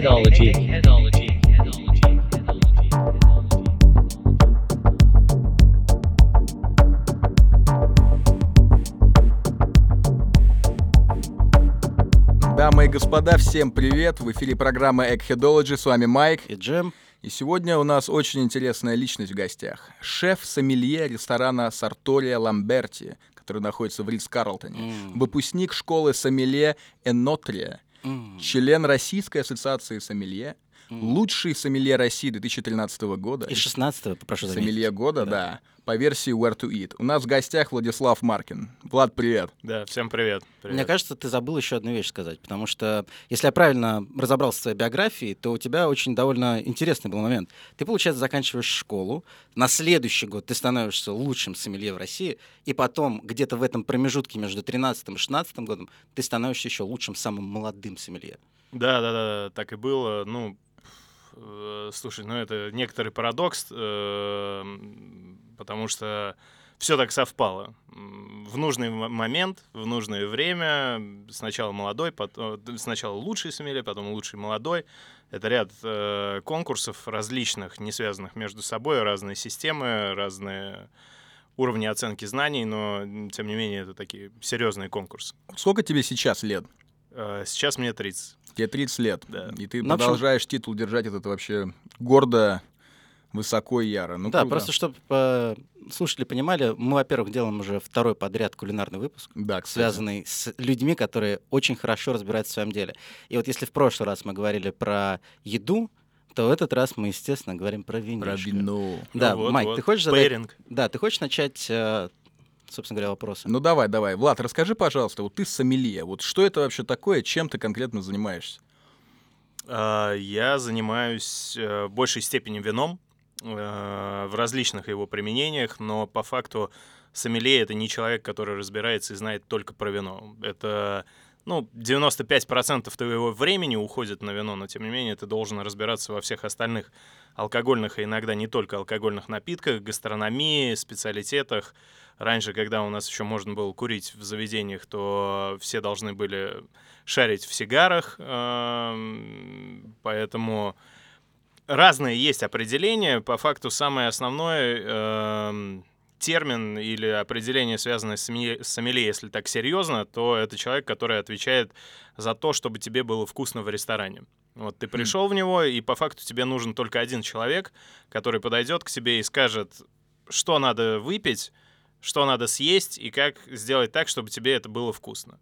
Eggheadology. Дамы и господа, всем привет! В эфире программа Eggheadology, с вами Майк. И Джем. И сегодня у нас очень интересная личность в гостях. Шеф-сомелье ресторана Сартория Ламберти, который находится в Ридс-Карлтоне. М. Выпускник школы сомелье Энотрия. Член Российской ассоциации сомелье. Лучший сомелье России 2013 года. И 16 попрошу заметить. Сомелье года, да. Да. По версии Where to Eat. У нас в гостях Владислав Маркин. Влад, привет. Да, всем привет. привет. Мне кажется, ты забыл еще одну вещь сказать, потому что, если я правильно разобрался в своей биографии, то у тебя очень довольно интересный был момент. Ты, получается, заканчиваешь школу, на следующий год ты становишься лучшим сомелье в России, и потом где-то в этом промежутке между 13 и 16 годом ты становишься еще лучшим самым молодым сомелье. Да, да, да, да, так и было. Ну, слушай, ну это некоторый парадокс, э, м, потому что все так совпало. В нужный момент, в нужное время, сначала молодой, потом, сначала лучший сомелье, потом лучший молодой. Это ряд э, конкурсов различных, не связанных между собой, разные системы, разные уровни оценки знаний, но тем не менее это такие серьезные конкурсы. Сколько тебе сейчас лет? Э, Сейчас мне 30. Тебе 30 лет. Да. И ты Ну, в общем- продолжаешь титул держать этот вообще гордо, высоко и яро. Ну, да, круто. просто чтобы слушатели понимали, мы, во-первых, делаем уже второй подряд кулинарный выпуск. Да, кстати. связанный с людьми, которые очень хорошо разбираются в своем деле. И вот если в прошлый раз мы говорили про еду, то в этот раз мы, естественно, говорим про вино. Про вино. Да, Ну вот, Майк, вот. ты хочешь задать... Пейринг. Да, ты хочешь начать, э, собственно говоря, вопросы? Ну давай, давай. Влад, расскажи, пожалуйста, вот ты сомелье. Вот что это вообще такое, чем ты конкретно занимаешься? А, Я занимаюсь э, в большей степени вином э, в различных его применениях, но по факту сомелье — это не человек, который разбирается и знает только про вино. Это ну, 95% твоего времени уходит на вино, но тем не менее ты должен разбираться во всех остальных алкогольных, и иногда не только алкогольных напитках, гастрономии, специалитетах. Раньше, когда у нас еще можно было курить в заведениях, то все должны были шарить в сигарах, эм, поэтому разные есть определения. По факту самое основное эм, термин или определение, связанное с сомелье, если так серьезно, то это человек, который отвечает за то, чтобы тебе было вкусно в ресторане. Вот ты пришел в него, и по факту тебе нужен только один человек, который подойдет к тебе и скажет, что надо выпить, что надо съесть и как сделать так, чтобы тебе это было вкусно.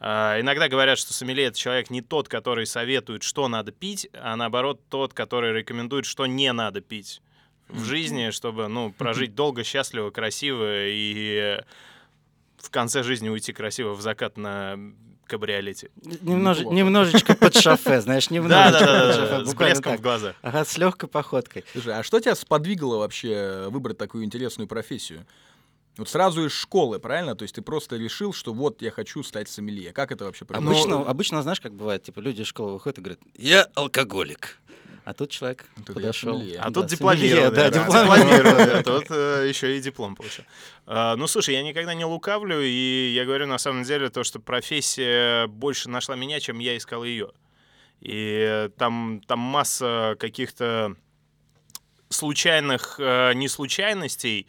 А, Иногда говорят, что сомелье — это человек не тот, который советует, что надо пить, а наоборот тот, который рекомендует, что не надо пить в жизни, чтобы ну, прожить долго, счастливо, красиво и в конце жизни уйти красиво в закат на кабриолете. Немнож- немножечко под шофе, знаешь, немножечко да, под да, шофе, да, с буквально блеском так. в глазах. Ага, с легкой походкой. Слушай, а что тебя сподвигло вообще выбрать такую интересную профессию? Вот сразу из школы, правильно? То есть ты просто решил, что вот я хочу стать сомелье. Как это вообще произошло? Обычно, обычно, знаешь, как бывает, типа, люди из школы выходят и говорят, я алкоголик. А тут человек Тут я подошел. А Да, тут сомелье, дипломированный. Да, да, дипломированный. дипломированный. Тут э, еще и диплом получил. А, Ну, слушай, я никогда не лукавлю, и я говорю на самом деле то, что профессия больше нашла меня, чем я искал ее. И там, там масса каких-то случайных э, неслучайностей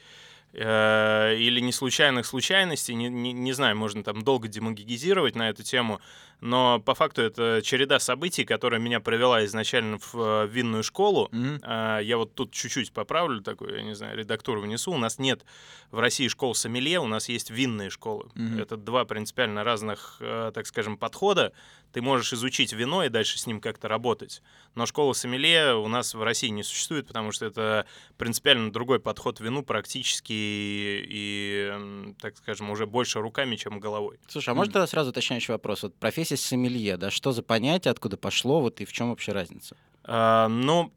э, или неслучайных случайностей, не, не, не знаю, можно там долго демагогизировать на эту тему, но по факту это череда событий, которая меня привела изначально в э, винную школу, а, Я вот тут чуть-чуть поправлю такую, я не знаю, редактуру внесу. У нас нет в России школ сомелье, у нас есть винные школы. Мгм. Это два принципиально разных, э, так скажем, подхода. Ты можешь изучить вино и дальше с ним как-то работать. Но школа сомелье у нас в России не существует, потому что это принципиально другой подход к вину, практически и, так скажем, уже больше руками, чем головой. Слушай, а можно тогда сразу уточняющий вопрос? Вот профессия сомелье, да, что за понятие, откуда пошло, вот и в чем вообще разница? А, ну,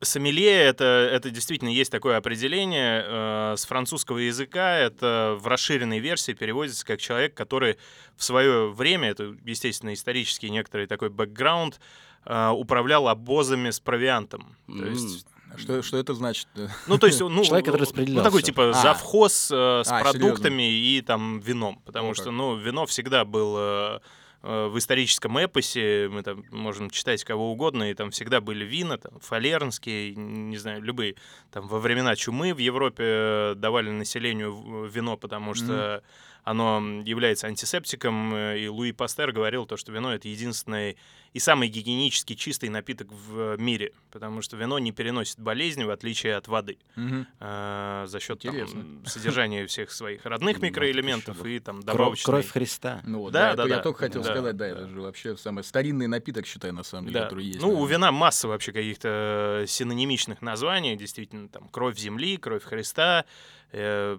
сомелье это, это действительно есть такое определение. э, с французского языка это в расширенной версии переводится как человек, который в свое время, это, естественно, исторический некоторый такой бэкграунд, э, управлял обозами с провиантом. То М. есть Что, что это значит? Ну, то есть, ну, Человек, который ну, распределял такой типа А. завхоз э, с А, продуктами и там вином, потому Вот что, как. ну, вино всегда было э, в историческом эпосе, мы там можем читать кого угодно, и там всегда были вина, там, фалернские, не знаю, любые. Там во времена чумы в Европе э, давали населению вино, потому что mm-hmm оно является антисептиком, э, и Луи Пастер говорил то, что вино — это единственный и самый гигиенически чистый напиток в мире, потому что вино не переносит болезни, в отличие от воды, Мгм. э, за счет там, содержания всех своих родных микроэлементов и там Кровь, добавочной... кровь Христа. Ну вот, Да, да, да, я да. только хотел Да, сказать, да, да. это же вообще самый старинный напиток, считай, на самом деле, Да. который есть. Ну, у наверное. вина масса вообще каких-то синонимичных названий, действительно, там, кровь земли, кровь Христа, э,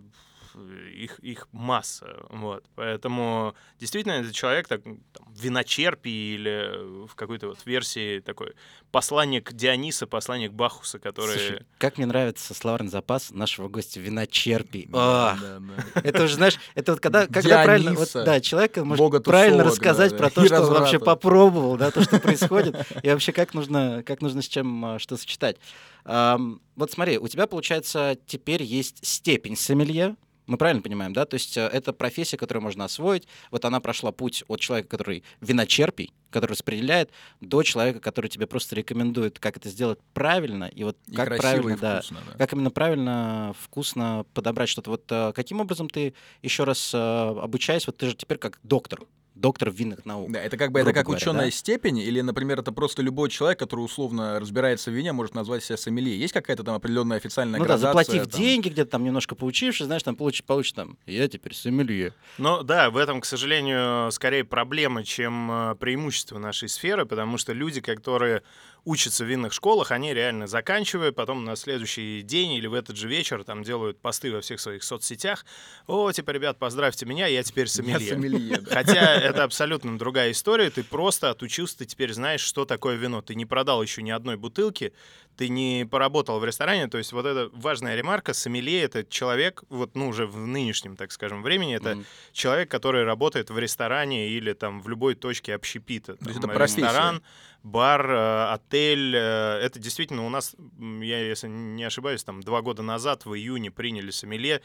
их, их масса, вот. Поэтому, действительно, этот человек, так, там, виночерпий или в какой-то вот версии такой посланник Диониса, посланник Бахуса, который... Слушай, как мне нравится словарный запас нашего гостя виночерпий. Да, да, да. Это уже, знаешь, это вот когда, когда правильно, вот, Диониса, да, человек может бога правильно тусовок, рассказать да, про то, что он вообще попробовал, да, то, что происходит, и вообще как нужно, как нужно с чем а, что сочетать. Вот смотри, у тебя, получается, теперь есть степень сомелье, мы правильно понимаем, да? То есть э, это профессия, которую можно освоить. Вот она прошла путь от человека, который виночерпий, который распределяет, до человека, который тебе просто рекомендует, как это сделать правильно, и вот И как правильно, и да, вкусно, да. как именно правильно, вкусно подобрать что-то. Вот э, каким образом ты еще раз э, обучаясь, вот ты же теперь как доктор, доктор винных наук. Да, это как бы это как говоря, ученая да? степень, или, например, это просто любой человек, который условно разбирается в вине, может назвать себя сомелье. Есть какая-то там определенная официальная Ну да, градация? заплатив там? деньги, где-то там немножко поучившись, знаешь, там получишь, получишь там, я теперь сомелье. Ну да, в этом, к сожалению, скорее проблема, чем э, преимущество нашей сферы, потому что люди, которые учатся в винных школах, они реально заканчивают, потом на следующий день или в этот же вечер там делают посты во всех своих соцсетях. О, типа, ребят, поздравьте меня, я теперь Я сомелье. сомелье, да. Хотя это абсолютно другая история. Ты просто отучился, ты теперь знаешь, что такое вино. Ты не продал еще ни одной бутылки, ты не поработал в ресторане. То есть вот это важная ремарка. Сомелье — это человек, вот ну уже в нынешнем, так скажем, времени, это Мгм. человек, который работает в ресторане или там в любой точке общепита. То есть это профессия. ресторан, бар, э, отель. э, Это действительно у нас, я если не ошибаюсь, там два года назад в июне приняли сомелье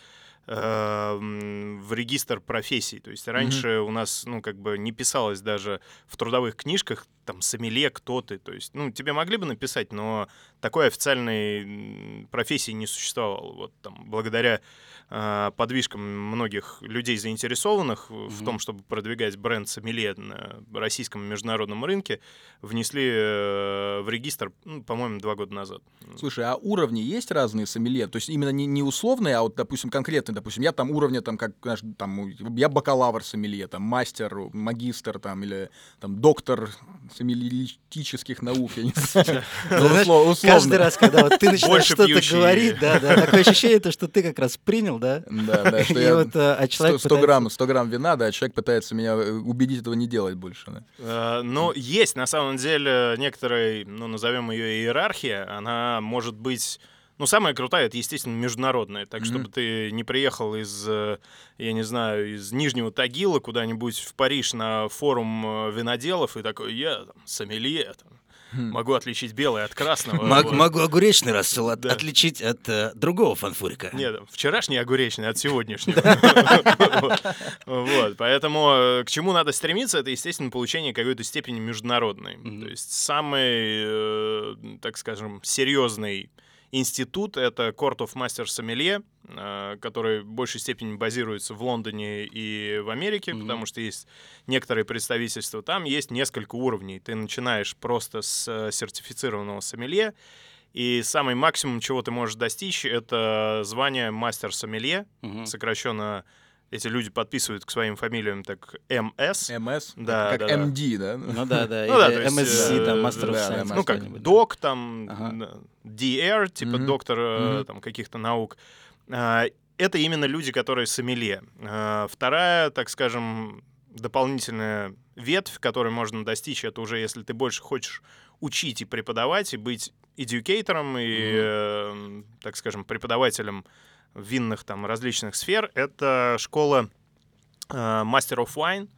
э, в регистр профессий. То есть раньше у нас, ну, как бы не писалось даже в трудовых книжках, там, сомелье, кто ты. То есть, ну, тебе могли бы написать, но такой официальной профессии не существовало. Вот там, благодаря э, подвижкам многих людей, заинтересованных в в том, чтобы продвигать бренд сомелье на российском международном рынке, внесли э, в регистр, ну, по-моему, два года назад. Слушай, а уровни есть разные сомелье? То есть именно не, не условные, а вот, допустим, конкретные. Допустим, я там уровня, там, как, знаешь, там, я бакалавр сомелье, там, мастер, магистр, там, или там, доктор сомельетических наук, я не знаю. Каждый раз, когда вот ты начинаешь что-то говорить, да, да, такое ощущение, то, что ты как раз принял, да? Да, да, что я... вот, а 100, человек 100 пытается- грамм, 100 грамм вина, да, человек пытается меня э, убедить этого не делать больше. да. Э, Ну, есть на самом деле некоторая, ну, назовем ее иерархия. Она может быть. Ну, самая крутая, это, естественно, международная. Так, Мгм. чтобы ты не приехал из, э, я не знаю, из Нижнего Тагила куда-нибудь в Париж на форум виноделов и такой, я там, сомелье, там. Могу отличить белое от красного. Мог- Вот. Могу огуречный рассол от- Да. отличить от э, другого фанфурика. Нет, вчерашний огуречный от сегодняшнего. Вот. Поэтому э, к чему надо стремиться, это, естественно, получение какой-то степени международной. То есть самый, э, так скажем, серьезный институт — это Court of Master Sommelier, э, который в большей степени базируется в Лондоне и в Америке, Мгм. потому что есть некоторые представительства. Там есть несколько уровней. Ты начинаешь просто с э, сертифицированного сомелье, и самый максимум, чего ты можешь достичь, это звание мастер-сомелье. Мгм. Сокращенно эти люди подписывают к своим фамилиям так МС. МС, Да, как да, да. MD, да? Ну да, да. Ну да, есть, MSc, э, там, Master of да, да, Science. ну, как да. док, там, Ага. DR, типа Мгм. доктор Мгм. там, каких-то наук. А, Это именно люди, которые сомелье. А, Вторая, так скажем, дополнительная ветвь, которой можно достичь, это уже если ты больше хочешь учить и преподавать, и быть эдюкейтором, и, э, так скажем, преподавателем винных там различных сфер, это школа э, Master of Wine.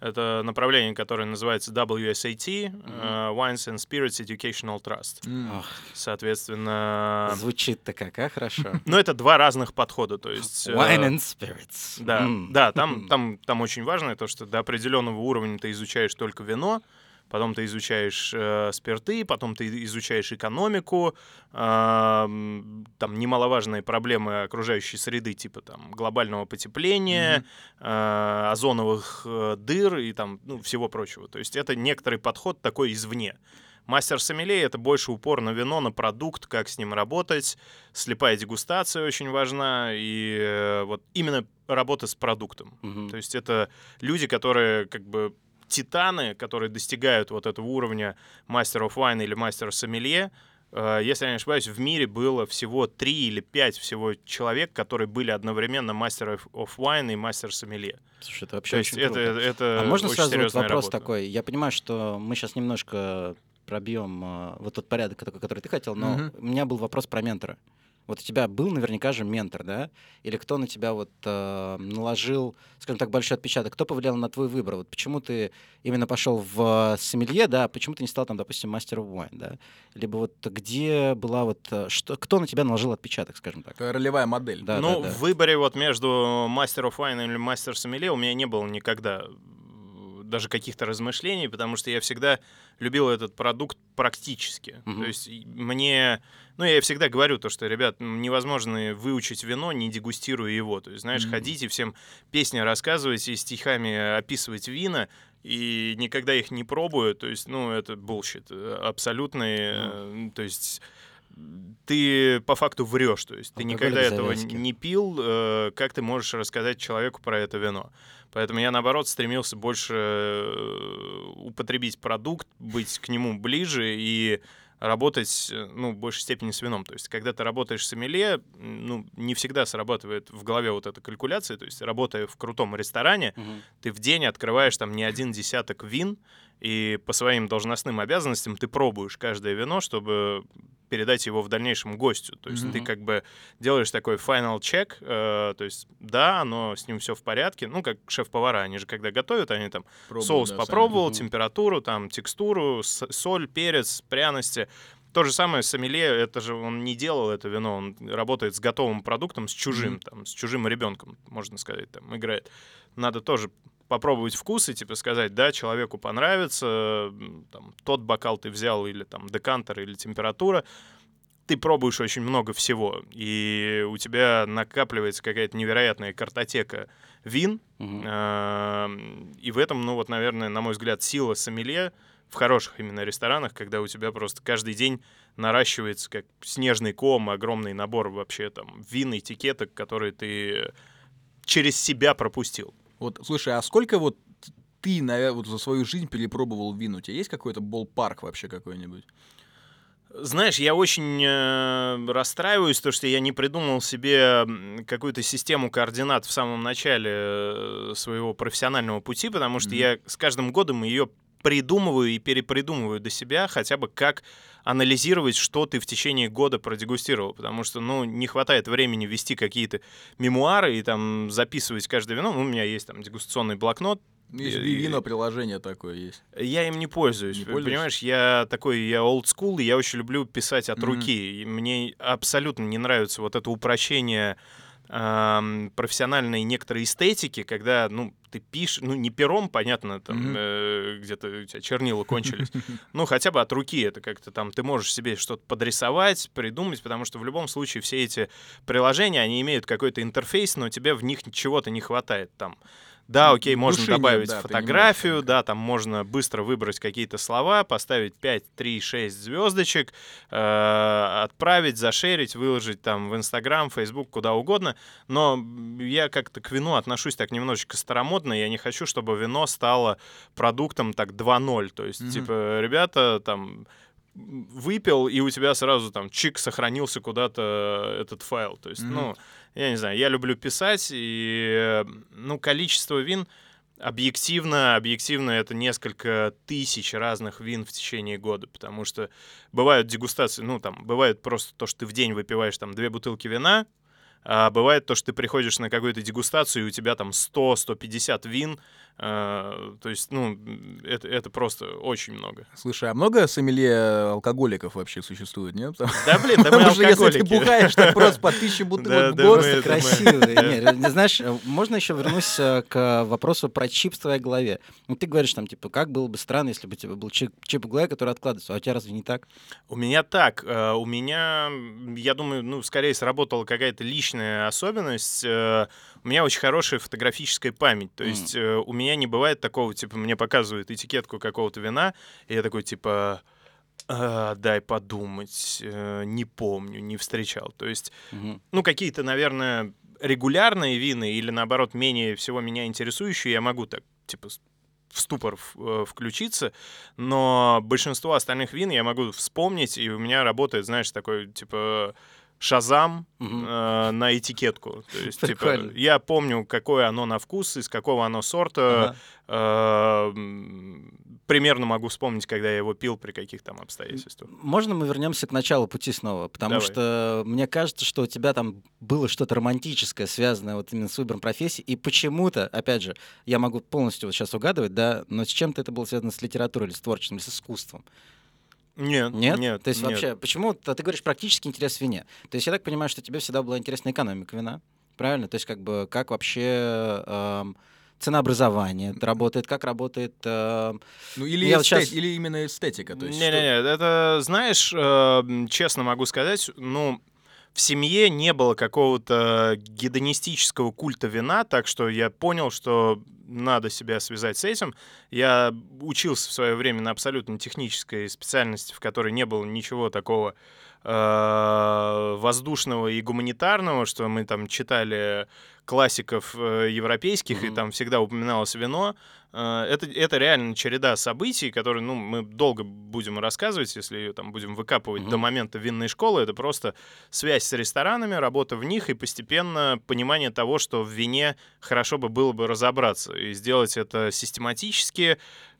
Это направление, которое называется WSAT, э, Wines and Spirits Educational Trust. Ох, Соответственно, звучит-то как, а, хорошо. ну это два разных подхода, то есть... э, Wine and spirits. Да, да, там, там, там очень важно то, что до определенного уровня ты изучаешь только вино, потом ты изучаешь э, спирты, потом ты изучаешь экономику, м, там немаловажные проблемы окружающей среды, типа там глобального потепления, э, озоновых э, дыр и там ну, всего прочего. То есть это некоторый подход такой извне. Мастер сомелье — это больше упор на вино, на продукт, как с ним работать. Слепая дегустация очень важна. И э, вот именно работа с продуктом. Мгм. То есть это люди, которые как бы титаны, которые достигают вот этого уровня мастер of wine или мастер сомелье. Э, Если я не ошибаюсь, в мире было всего три или пять всего человек, которые были одновременно мастер of wine и мастер сомелье. Слушай, это вообще То очень это, круто. это А можно сразу вот вопрос работа. такой? Я понимаю, что мы сейчас немножко пробьем э, вот тот порядок, который ты хотел, но Мгм. у меня был вопрос про ментора. Вот у тебя был наверняка же ментор, да? Или кто на тебя вот э, наложил, скажем так, большой отпечаток? Кто повлиял на твой выбор? Вот почему ты именно пошел в сомелье, да? а Почему ты не стал там, допустим, мастером wine, да? Либо вот где была вот э, что, кто на тебя наложил отпечаток, скажем так? Ролевая модель. Да, ну, да, да. в выборе вот между мастер of wine или мастер сомелье у меня не было никогда э, даже каких-то размышлений, потому что я всегда любил этот продукт практически. Мгм. То есть мне, ну я всегда говорю то, что, ребят, невозможно выучить вино, не дегустируя его. То есть, знаешь, Мгм. ходите всем песни рассказывайте, стихами описывать вина, и никогда их не пробую. То есть, ну это bullshit э, абсолютный. э, То есть ты по факту врешь, то есть ты Алкоголик никогда этого не пил, э, как ты можешь рассказать человеку про это вино? Поэтому я, наоборот, стремился больше э, употребить продукт, быть к нему ближе и работать, э, ну, в большей степени с вином. То есть, когда ты работаешь с м, ну, не всегда срабатывает в голове вот эта калькуляция. То есть, работая в крутом ресторане, Мгм. ты в день открываешь там не один десяток вин, и по своим должностным обязанностям ты пробуешь каждое вино, чтобы передать его в дальнейшем гостю. То есть ты Мгм. как бы делаешь такой final check, э, то есть да, но с ним все в порядке. Ну, как шеф-повара, они же когда готовят, они там Пробуют, соус да, сами. попробовал, Мгм. температуру, там текстуру, с- соль, перец, пряности. То же самое сомелье, это же он не делал это вино, он работает с готовым продуктом, с чужим, Мгм. там, с чужим ребенком, можно сказать, там, играет. Надо тоже попробовать вкус и типа сказать, да, человеку понравится, там, тот бокал ты взял или там декантер или температура, ты пробуешь очень много всего, и у тебя накапливается какая-то невероятная картотека вин. Эм, И в этом, ну вот, наверное, на мой взгляд, сила сомелье в хороших именно ресторанах, когда у тебя просто каждый день наращивается как снежный ком, огромный набор вообще там вин, этикеток, которые ты через себя пропустил. Вот, слушай, а сколько вот ты, наверное, вот за свою жизнь перепробовал вин? У тебя есть какой-то болл-парк вообще какой-нибудь? Знаешь, я очень э, расстраиваюсь, то, что я не придумал себе какую-то систему координат в самом начале э, своего профессионального пути, потому что Мгм. я с каждым годом ее придумываю и перепридумываю до себя, хотя бы как анализировать, что ты в течение года продегустировал, потому что, ну, не хватает времени вести какие-то мемуары и там записывать каждое вино. Ну, у меня есть там дегустационный блокнот, Есть И- вино приложение такое есть. я им не пользуюсь. Не? Понимаешь, я такой, я old school, и я очень люблю писать от Мгм. руки. И мне абсолютно не нравится вот это упрощение ам, профессиональной некоторой эстетики, когда, ну, ты пишешь, ну, не пером, понятно, там, э, где-то у тебя чернила кончились, ну, хотя бы от руки это как-то там, ты можешь себе что-то подрисовать, придумать, потому что в любом случае все эти приложения, они имеют какой-то интерфейс, но тебе в них чего-то не хватает там. Да, окей, можно души нет, добавить да, ты не можешь фотографию, да, там можно быстро выбрать какие-то слова, поставить 5, 3, 6 звездочек, э, отправить, зашерить, выложить там в Инстаграм, Фейсбук, куда угодно. Но я как-то к вину отношусь так немножечко старомодно. Я не хочу, чтобы вино стало продуктом так 2.0. То есть, Мгм. типа, ребята там выпил, и у тебя сразу там чик сохранился куда-то этот файл. То есть, Мгм. ну, я не знаю, я люблю писать, и, ну, количество вин объективно, объективно это несколько тысяч разных вин в течение года, потому что бывают дегустации, ну, там, бывает просто то, что ты в день выпиваешь там две бутылки вина, А бывает то, что ты приходишь на какую-то дегустацию, и у тебя там 100-150 вин, а, то есть, ну, это, это просто очень много. Слушай, а много сомелье алкоголиков вообще существует, нет? Да, блин, да мы Потому что если ты алкоголики. бухаешь, так просто по тысяче бутылок в год, Просто не знаешь, э, можно еще вернусь э, к вопросу про чип в твоей голове. Ну, ты говоришь там, типа, как было бы странно, если бы у тебя был чип, в голове, который откладывается, а у тебя разве не так? У меня так. э, У меня, я думаю, ну, скорее сработала какая-то личная особенность. э, У меня очень хорошая фотографическая память. То есть э, у меня не бывает такого, типа, мне показывают этикетку какого-то вина, и я такой, типа, «А, дай подумать, э, не помню, не встречал. То есть, Мгм. ну, какие-то, наверное, регулярные вины или, наоборот, менее всего меня интересующие, я могу так, типа, в ступор включиться, но большинство остальных вин я могу вспомнить, и у меня работает, знаешь, такой, типа, шазам э, на этикетку. То есть, типа, я помню, какое оно на вкус, из какого оно сорта, Ага. э, примерно могу вспомнить, когда я его пил, при каких там обстоятельствах. Можно мы вернемся к началу пути снова? Потому Давай. что мне кажется, что у тебя там было что-то романтическое, связанное вот именно с выбором профессии, и почему-то, опять же, я могу полностью вот сейчас угадывать, да, но с чем-то это было связано с литературой или с творчеством, или с искусством. Нет, Нет? нет. То есть нет. вообще, почему ты ты говоришь практически интерес в вине? То есть я так понимаю, что тебе всегда была интересна экономика вина, правильно? То есть как бы как вообще эм, ценообразование работает, как работает... эм, Ну, или, Я эстет- щас- или именно эстетика. Есть, что- Не-не-не, это, знаешь, э, честно могу сказать, ну, в семье не было какого-то гедонистического культа вина, так что я понял, что надо себя связать с этим. Я учился в свое время на абсолютно технической специальности, в которой не было ничего такого э, воздушного и гуманитарного, что мы там читали классиков э, европейских, и Мгм. там всегда упоминалось вино. Э, Это, это реально череда событий, которые, ну, мы долго будем рассказывать, если ее там будем выкапывать Мгм. до момента винной школы. Это просто связь с ресторанами, работа в них и постепенно понимание того, что в вине хорошо бы было бы разобраться и сделать это систематически,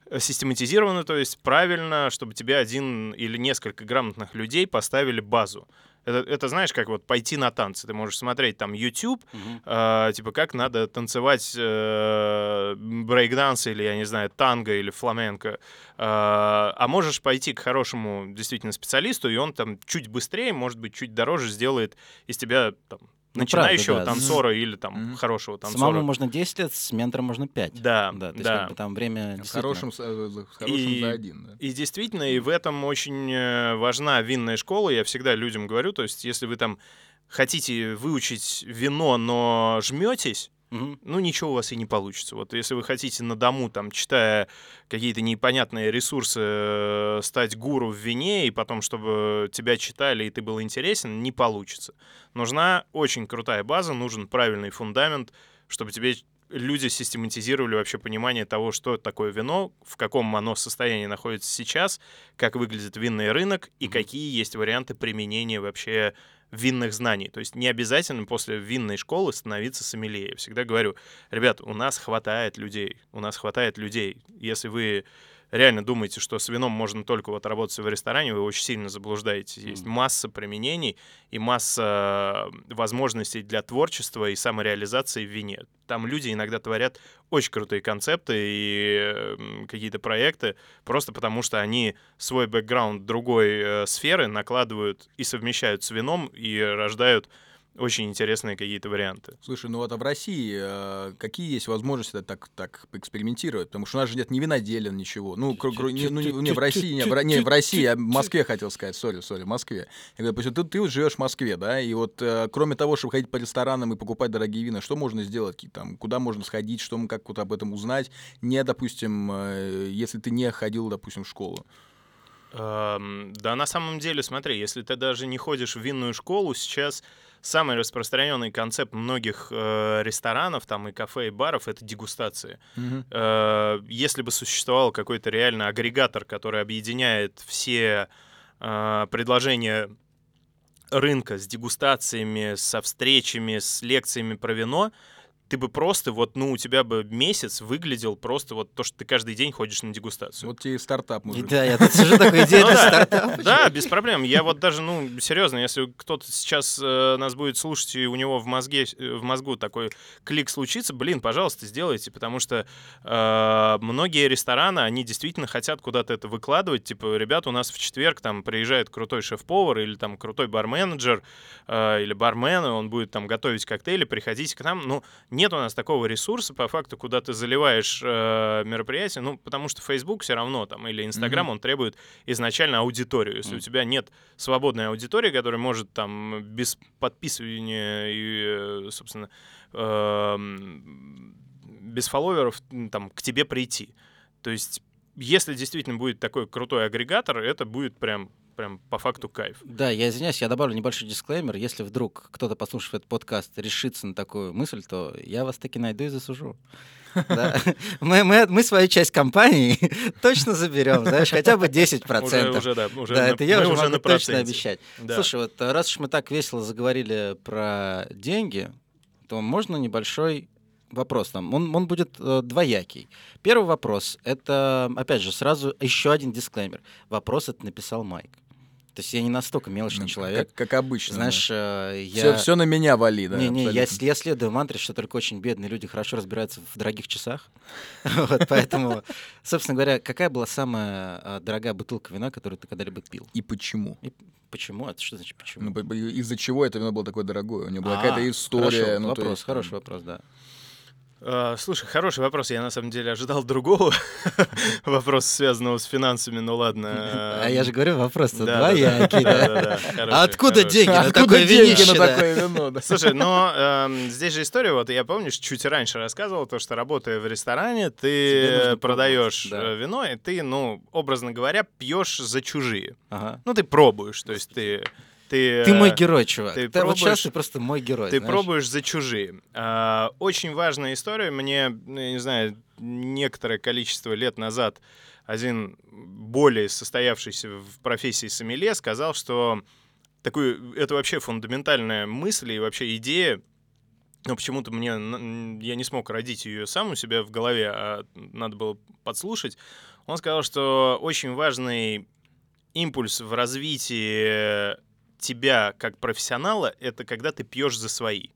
э, систематизированно, то есть правильно, чтобы тебе один или несколько грамотных людей поставили базу. Это, это знаешь, как вот пойти на танцы. Ты можешь смотреть там YouTube, мгм. а, типа как надо танцевать э, брейкданс или, я не знаю, танго или фламенко. А, а можешь пойти к хорошему действительно специалисту, и он там чуть быстрее, может быть, чуть дороже сделает из тебя там, Ну, начинающего правда, да. танцора или там Мгм. хорошего танцора. Самому можно 10 лет, с ментором можно 5. Да, Да, то есть да. как бы там время С действительно- хорошим, с, э, за- с хорошим И- за один. да. И действительно, и в этом очень э, важна винная школа. Я всегда людям говорю, то есть если вы там хотите выучить вино, но жметесь, Мгм. ну, ничего у вас и не получится. Вот если вы хотите на дому, там, читая какие-то непонятные ресурсы, э, стать гуру в вине, и потом, чтобы тебя читали, и ты был интересен, не получится. Нужна очень крутая база, нужен правильный фундамент, чтобы тебе люди систематизировали вообще понимание того, что такое вино, в каком оно состоянии находится сейчас, как выглядит винный рынок и Мгм. какие есть варианты применения вообще винных знаний. То есть не обязательно после винной школы становиться сомелье. Я всегда говорю, ребят, у нас хватает людей, у нас хватает людей. Если вы реально думаете, что с вином можно только вот работать в ресторане, вы очень сильно заблуждаетесь. Есть Мгм. масса применений и масса возможностей для творчества и самореализации в вине. Там люди иногда творят очень крутые концепты и какие-то проекты, просто потому что они свой бэкграунд другой э, сферы накладывают и совмещают с вином и рождают очень интересные какие-то варианты. Слушай, ну вот а в России э, какие есть возможности так, так поэкспериментировать? Потому что у нас же нет ни виноделин, ничего. Ну, кро- кро- не, ну, не, в России, не, в, не, в России, я в Москве хотел сказать, сори, сори, в Москве. Я говорю, допустим, ты, ты вот живешь в Москве, да, и вот э, кроме того, чтобы ходить по ресторанам и покупать дорогие вина, что можно сделать? Там, куда можно сходить, что, м- как вот об этом узнать? Не, допустим, э, если ты не ходил, допустим, в школу. Эм, Да, на самом деле, смотри, если ты даже не ходишь в винную школу, сейчас самый распространенный концепт многих э, ресторанов, там и кафе, и баров — это дегустации. Э, Если бы существовал какой-то реально агрегатор, который объединяет все э, предложения рынка с дегустациями, со встречами, с лекциями про вино, ты бы просто вот, ну, у тебя бы месяц выглядел просто вот то, что ты каждый день ходишь на дегустацию. Вот тебе и стартап, мужик. да, я тут сижу такой Ну идейный да, стартап. Да, без проблем. Я вот даже, ну, серьезно, если кто-то сейчас э, нас будет слушать, и у него в мозге, э, в мозгу такой клик случится, блин, пожалуйста, сделайте, потому что э, многие рестораны, они действительно хотят куда-то это выкладывать. Типа, ребята, у нас в четверг там приезжает крутой шеф-повар или там крутой барменеджер или бармен, и он будет там готовить коктейли, приходите к нам. Ну, нет у нас такого ресурса, по факту, куда ты заливаешь э, мероприятие, ну, потому что Facebook все равно там, или Instagram, Мгм. он требует изначально аудиторию. Если у Мгм. тебя нет свободной аудитории, которая может там без подписывания и, э, собственно, эм, без фолловеров там к тебе прийти. То есть, если действительно будет такой крутой агрегатор, это будет прям прям по факту кайф. Да, я извиняюсь, я добавлю небольшой дисклеймер. Если вдруг кто-то, послушав этот подкаст, решится на такую мысль, то я вас таки найду и засужу. Мы, мы, мы свою часть компании точно заберем, знаешь, хотя бы 10%. Уже, уже, да, уже да, это я уже, могу точно обещать. Слушай, вот э, раз уж мы так весело заговорили про деньги, то можно небольшой вопрос там. Он, он будет э, двоякий. Первый вопрос — это, опять же, сразу еще один дисклеймер. Вопрос это написал Майк. То есть я не настолько мелочный Ну, человек. Как, как обычно. Знаешь, э, я... все, на меня вали, да. Не-не, я, я следую мантре, что только очень бедные люди хорошо разбираются в дорогих часах. Вот, поэтому, собственно говоря, какая была самая а, дорогая бутылка вина, которую ты когда-либо пил? И почему? Почему? Это что значит почему? Ну, из-за чего это вино было такое дорогое? У него была А, какая-то история. хорошо, ну, вопрос, есть, хороший вопрос, да. А, Слушай, хороший вопрос. Я на самом деле ожидал другого вопроса, связанного с финансами. Ну ладно. А я же говорю, вопрос-то Да, двоякий, да, да. да, да, А откуда деньги на Откуда такое деньги винище, на да? такое вино? да? Слушай, но эм, здесь же история, вот я, помнишь, чуть раньше рассказывал, то, что работая в ресторане, ты продаешь э, вино, и ты, ну, образно говоря, пьешь за чужие. Ага. Ну, ты пробуешь, то есть ты... Ты, Ты мой э, герой, чувак. ты Ты вот сейчас ты просто мой герой. Ты знаешь. пробуешь за чужие. А, очень важная история. Мне, ну, я не знаю, некоторое количество лет назад один более состоявшийся в профессии сомелье сказал, что такую, это вообще фундаментальная мысль и вообще идея, но почему-то мне, я не смог родить ее сам у себя в голове, а надо было подслушать. Он сказал, что очень важный импульс в развитии тебя как профессионала — это когда ты пьешь за свои.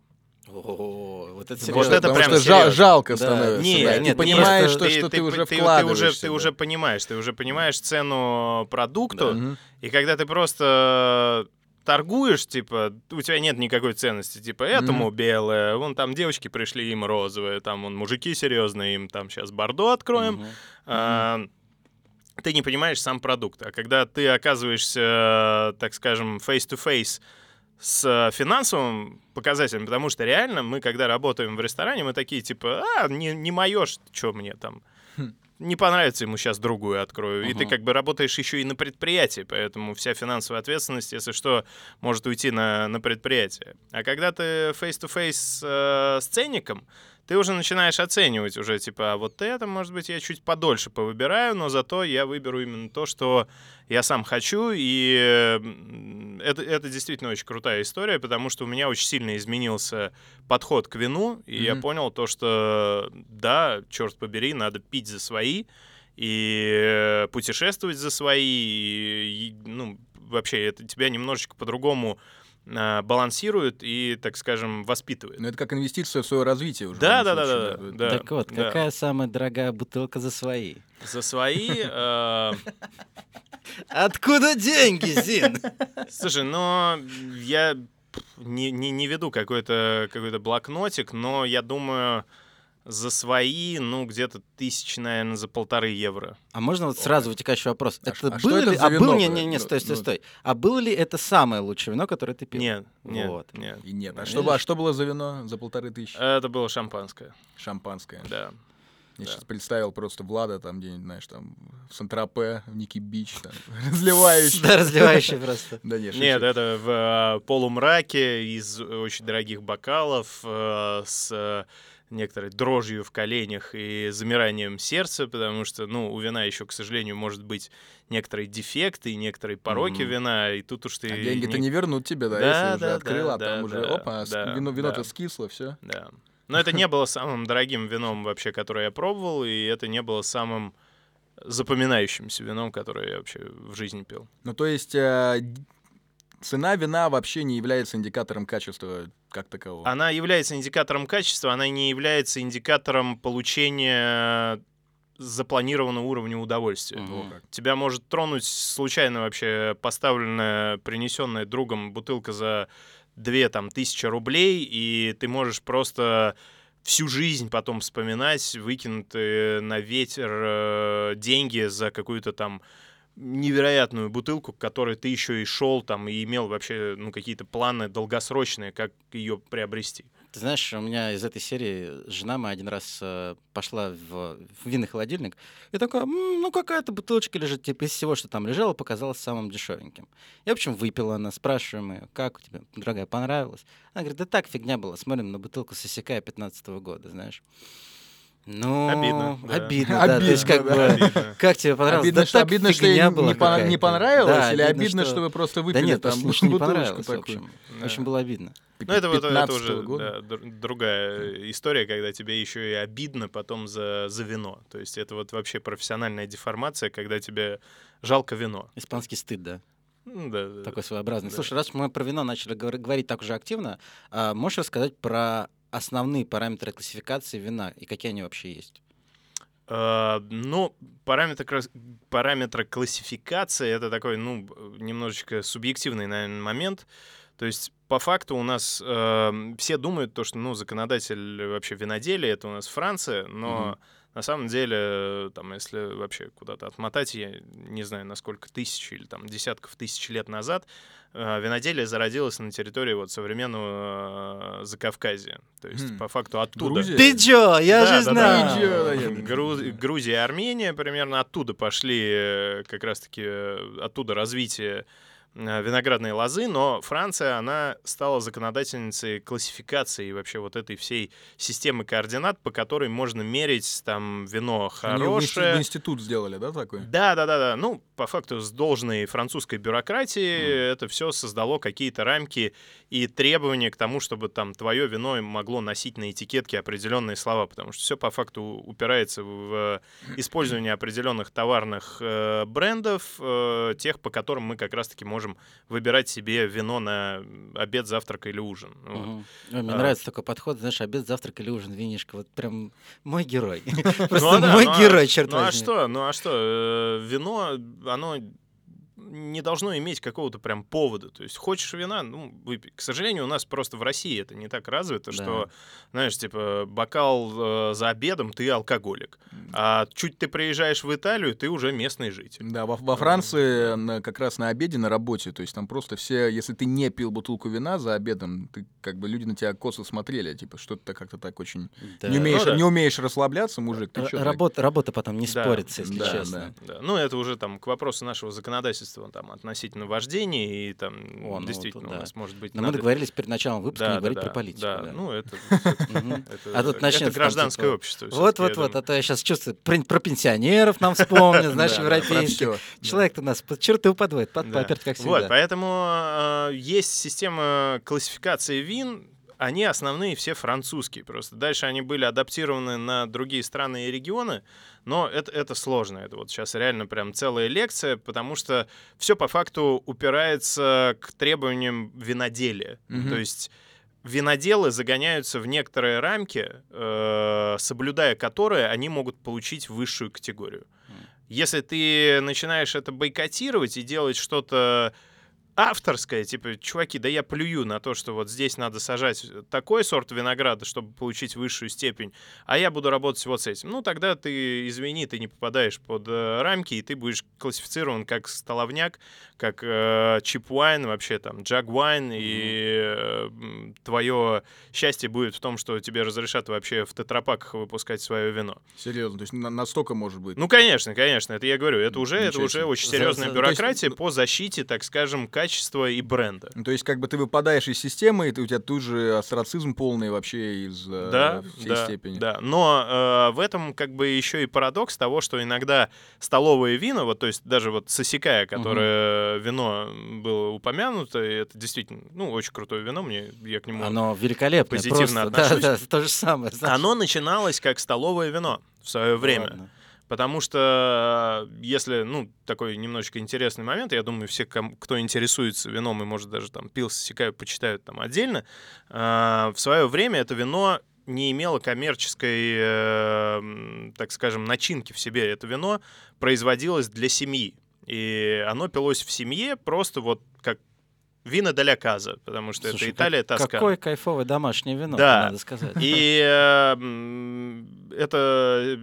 О, вот это Вот это Потому прям что жал- серьезно. жалко Да. становится. Не, да. нет, ты нет, понимаешь, что, что ты, уже ты, вкладываешься. уже, ты да. уже понимаешь, ты уже понимаешь цену продукту, Мгм. и когда ты просто торгуешь, типа, у тебя нет никакой ценности, типа, этому белое, вон там девочки пришли, им розовое, там вон мужики серьезные, им там сейчас бордо откроем, Мгм. а, ты не понимаешь сам продукт. А когда ты оказываешься, так скажем, face-to-face с финансовым показателем, потому что реально мы, когда работаем в ресторане, мы такие, типа, а, не, не мое, что мне там, Хм. не понравится ему сейчас другую открою. И ты как бы работаешь еще и на предприятии, поэтому вся финансовая ответственность, если что, может уйти на, на предприятие. А когда ты face-to-face э, с ценником, ты уже начинаешь оценивать уже, типа, а вот это, может быть, я чуть подольше повыбираю, но зато я выберу именно то, что я сам хочу, и это, это действительно очень крутая история, потому что у меня очень сильно изменился подход к вину, и я Мгм. понял то, что да, черт побери, надо пить за свои, и э, путешествовать за свои, и, ну, вообще это тебя немножечко по-другому балансирует и, так скажем, воспитывает. Ну, это как инвестиция в свое развитие уже. Да, да, да, да, да. Так вот, да. какая самая дорогая бутылка за свои? За свои... э, Откуда деньги, Зин? Слушай, но я не, не, не веду какой-то какой блокнотик, но я думаю, за свои, ну, где-то тысяч, наверное, за полторы евро. А можно вот сразу вытекающий вопрос? А Это а что было это ли... А был... Не, не, не, Ну, стой, стой, ну. стой. А было ли это самое лучшее вино, которое ты пил? Нет, нет, Вот. нет. И нет. А Видишь? что, было- а что было за вино за полторы тысячи? Это было шампанское, Шампанское. да. Я да. сейчас представил просто Влада там где-нибудь, знаешь, там в Сан-Тропе, в Ники Бич, там, разливающий. Да, разливающий просто. Да нет, Нет, это в э, полумраке из очень дорогих бокалов э, с некоторой дрожью в коленях и замиранием сердца, потому что, ну, у вина еще, к сожалению, может быть некоторые дефекты и некоторые пороки Мгм. вина, и тут уж ты... А деньги-то не- не вернут тебе, да, Да, если уже да, открыл, да, а там да, уже, да, опа, да, вино, вино-то да. скисло, все. Да. Но это не было самым дорогим вином вообще, которое я пробовал, и это не было самым запоминающимся вином, которое я вообще в жизни пил. Ну, то есть э, цена вина вообще не является индикатором качества как такового. Она является индикатором качества, она не является индикатором получения запланированного уровня удовольствия. Мгм. Тебя может тронуть случайно вообще поставленная, принесенная другом бутылка за две там тысячи рублей, и ты можешь просто всю жизнь потом вспоминать выкинутые на ветер э, деньги за какую-то там невероятную бутылку, к которой ты еще и шел там и имел вообще ну какие-то планы долгосрочные, как ее приобрести. Ты знаешь, у меня из этой серии жена моя один раз э, пошла в, в винный холодильник и такая, «М, ну какая-то бутылочка лежит, типа из всего, что там лежало, показалась самым дешевеньким. Я, в общем, выпила она, спрашиваем ее, как у тебя, дорогая, понравилось? Она говорит, да так, фигня была, смотрим на бутылку Сосекая 15 года, знаешь. Ну, Обидно, да. обидно, да, то есть Обидно, как да. бы, Обидно. как тебе понравилось? Обидно, Да что, так обидно, что ей была не пон- не понравилось, Да, или обидно, что... вы просто Да выпили нет, там очень не бутылочку понравилось, в такую. общем. Да. Очень было обидно. Ну, это, вот- это 15-го уже года. да, др- другая история, когда тебе еще и обидно потом за, за вино. То есть это вот вообще профессиональная деформация, когда тебе жалко вино. Испанский стыд, да. Ну, да, да, такой своеобразный. Да. Слушай, раз мы про вино начали говор- говорить так уже активно, а, можешь рассказать про основные параметры классификации вина и какие они вообще есть? А, ну, параметр, параметр классификации это такой, ну, немножечко субъективный, наверное, момент. То есть, по факту у нас э, все думают, то, что ну, законодатель вообще виноделия это у нас Франция, но Мгм. На самом деле, там, если вообще куда-то отмотать, я не знаю, насколько тысяч или там десятков тысяч лет назад, э, виноделие зародилось на территории вот современного э, Закавказья. То есть, Хм. по факту оттуда. Грузия? Ты чё? Я Да, же да, знаю. да. Да, Груз- Грузия и Армения примерно оттуда пошли э, как раз-таки оттуда развитие виноградной лозы, но Франция, она стала законодательницей классификации вообще вот этой всей системы координат, по которой можно мерить там вино Они хорошее. в институт сделали, да, такой? Да, да, да, да. Ну, по факту, с должной французской бюрократией это все создало какие-то рамки и требования к тому, чтобы там твое вино могло носить на этикетке определенные слова, потому что все по факту упирается в использование определенных товарных э, брендов, э, тех, по которым мы как раз-таки можем выбирать себе вино на обед, завтрак или ужин. Вот. Мгм. Ой, Мне А. нравится такой подход, знаешь, обед, завтрак или ужин, винишко. Вот прям мой герой. Ну, Просто да, мой ну, а- герой, черт Ну а возьми. что, ну а что, э, вино, оно не должно иметь какого-то прям повода. То есть хочешь вина, ну, выпей. К сожалению, у нас просто в России это не так развито, Да. что, знаешь, типа, бокал э, за обедом, ты алкоголик. А чуть ты приезжаешь в Италию, ты уже местный житель. Да, во, во Франции на- как раз на обеде, на работе, то есть там просто все, если ты не пил бутылку вина за обедом, ты как бы люди на тебя косо смотрели, типа, что ты как-то так очень Да. не умеешь, Ну да. не умеешь расслабляться, мужик, ты Р- чё так? Работа, работа потом не Да, спорится, если да, честно. Да. Ну, это уже там к вопросу нашего законодательства там, относительно вождения, и там О, ну, действительно тут у да. нас может быть... Но мы надо- договорились перед началом выпуска Да, не да, говорить да, про политику. Да, да. ну это, А тут начнется гражданское типа, общество. Вот, вот, вот. думаю. А то я сейчас чувствую, про, пенсионеров нам вспомнят, знаешь, Да, да, европейских. Человек-то нас под черту подводит, под Да. паперт, как Вот, всегда. поэтому э, есть система классификации вин, они основные все французские. Просто дальше они были адаптированы на другие страны и регионы, но это, это сложно. Это вот сейчас реально прям целая лекция, потому что все по факту упирается к требованиям виноделия. Мгм. То есть виноделы загоняются в некоторые рамки, э, соблюдая которые они могут получить высшую категорию. Если ты начинаешь это бойкотировать и делать что-то авторское, типа, чуваки, да я плюю на то, что вот здесь надо сажать такой сорт винограда, чтобы получить высшую степень, а я буду работать вот с этим. Ну, тогда ты, извини, ты не попадаешь под э, рамки, и ты будешь классифицирован как столовняк, как э, чип-вайн, вообще там, джаг-вайн, и э, твое счастье будет в том, что тебе разрешат вообще в тетрапаках выпускать свое вино. Серьезно, то есть на- настолько может быть. Ну, конечно, конечно, это я говорю, это уже, это уже очень серьезная то есть, бюрократия ну- по защите, так скажем, качества и бренда. То есть, как бы ты выпадаешь из системы, и ты, у тебя тут же астрацизм полный вообще из э, Да, всей да, степени. да. Но э, в этом как бы еще и парадокс того, что иногда столовые вина, вот то есть даже вот Сосикая, которое вино было упомянуто, и это действительно, ну, очень крутое вино, мне я к нему Оно великолепное. позитивно просто. отношусь. Да, да, то же самое. знаешь. Оно начиналось как столовое вино в свое время. Ладно. Потому что, э, если, ну, такой немножечко интересный момент, я думаю, все, кто интересуется вином и, может, даже там пил, сосекают, почитают там отдельно, э, в свое время это вино не имело коммерческой, э, так скажем, начинки в себе. Это вино производилось для семьи. И оно пилось в семье просто вот как вина для каза, потому что Слушай, это Италия, как- Тоскана. Какое кайфовое домашнее вино, Да. надо сказать. И э, это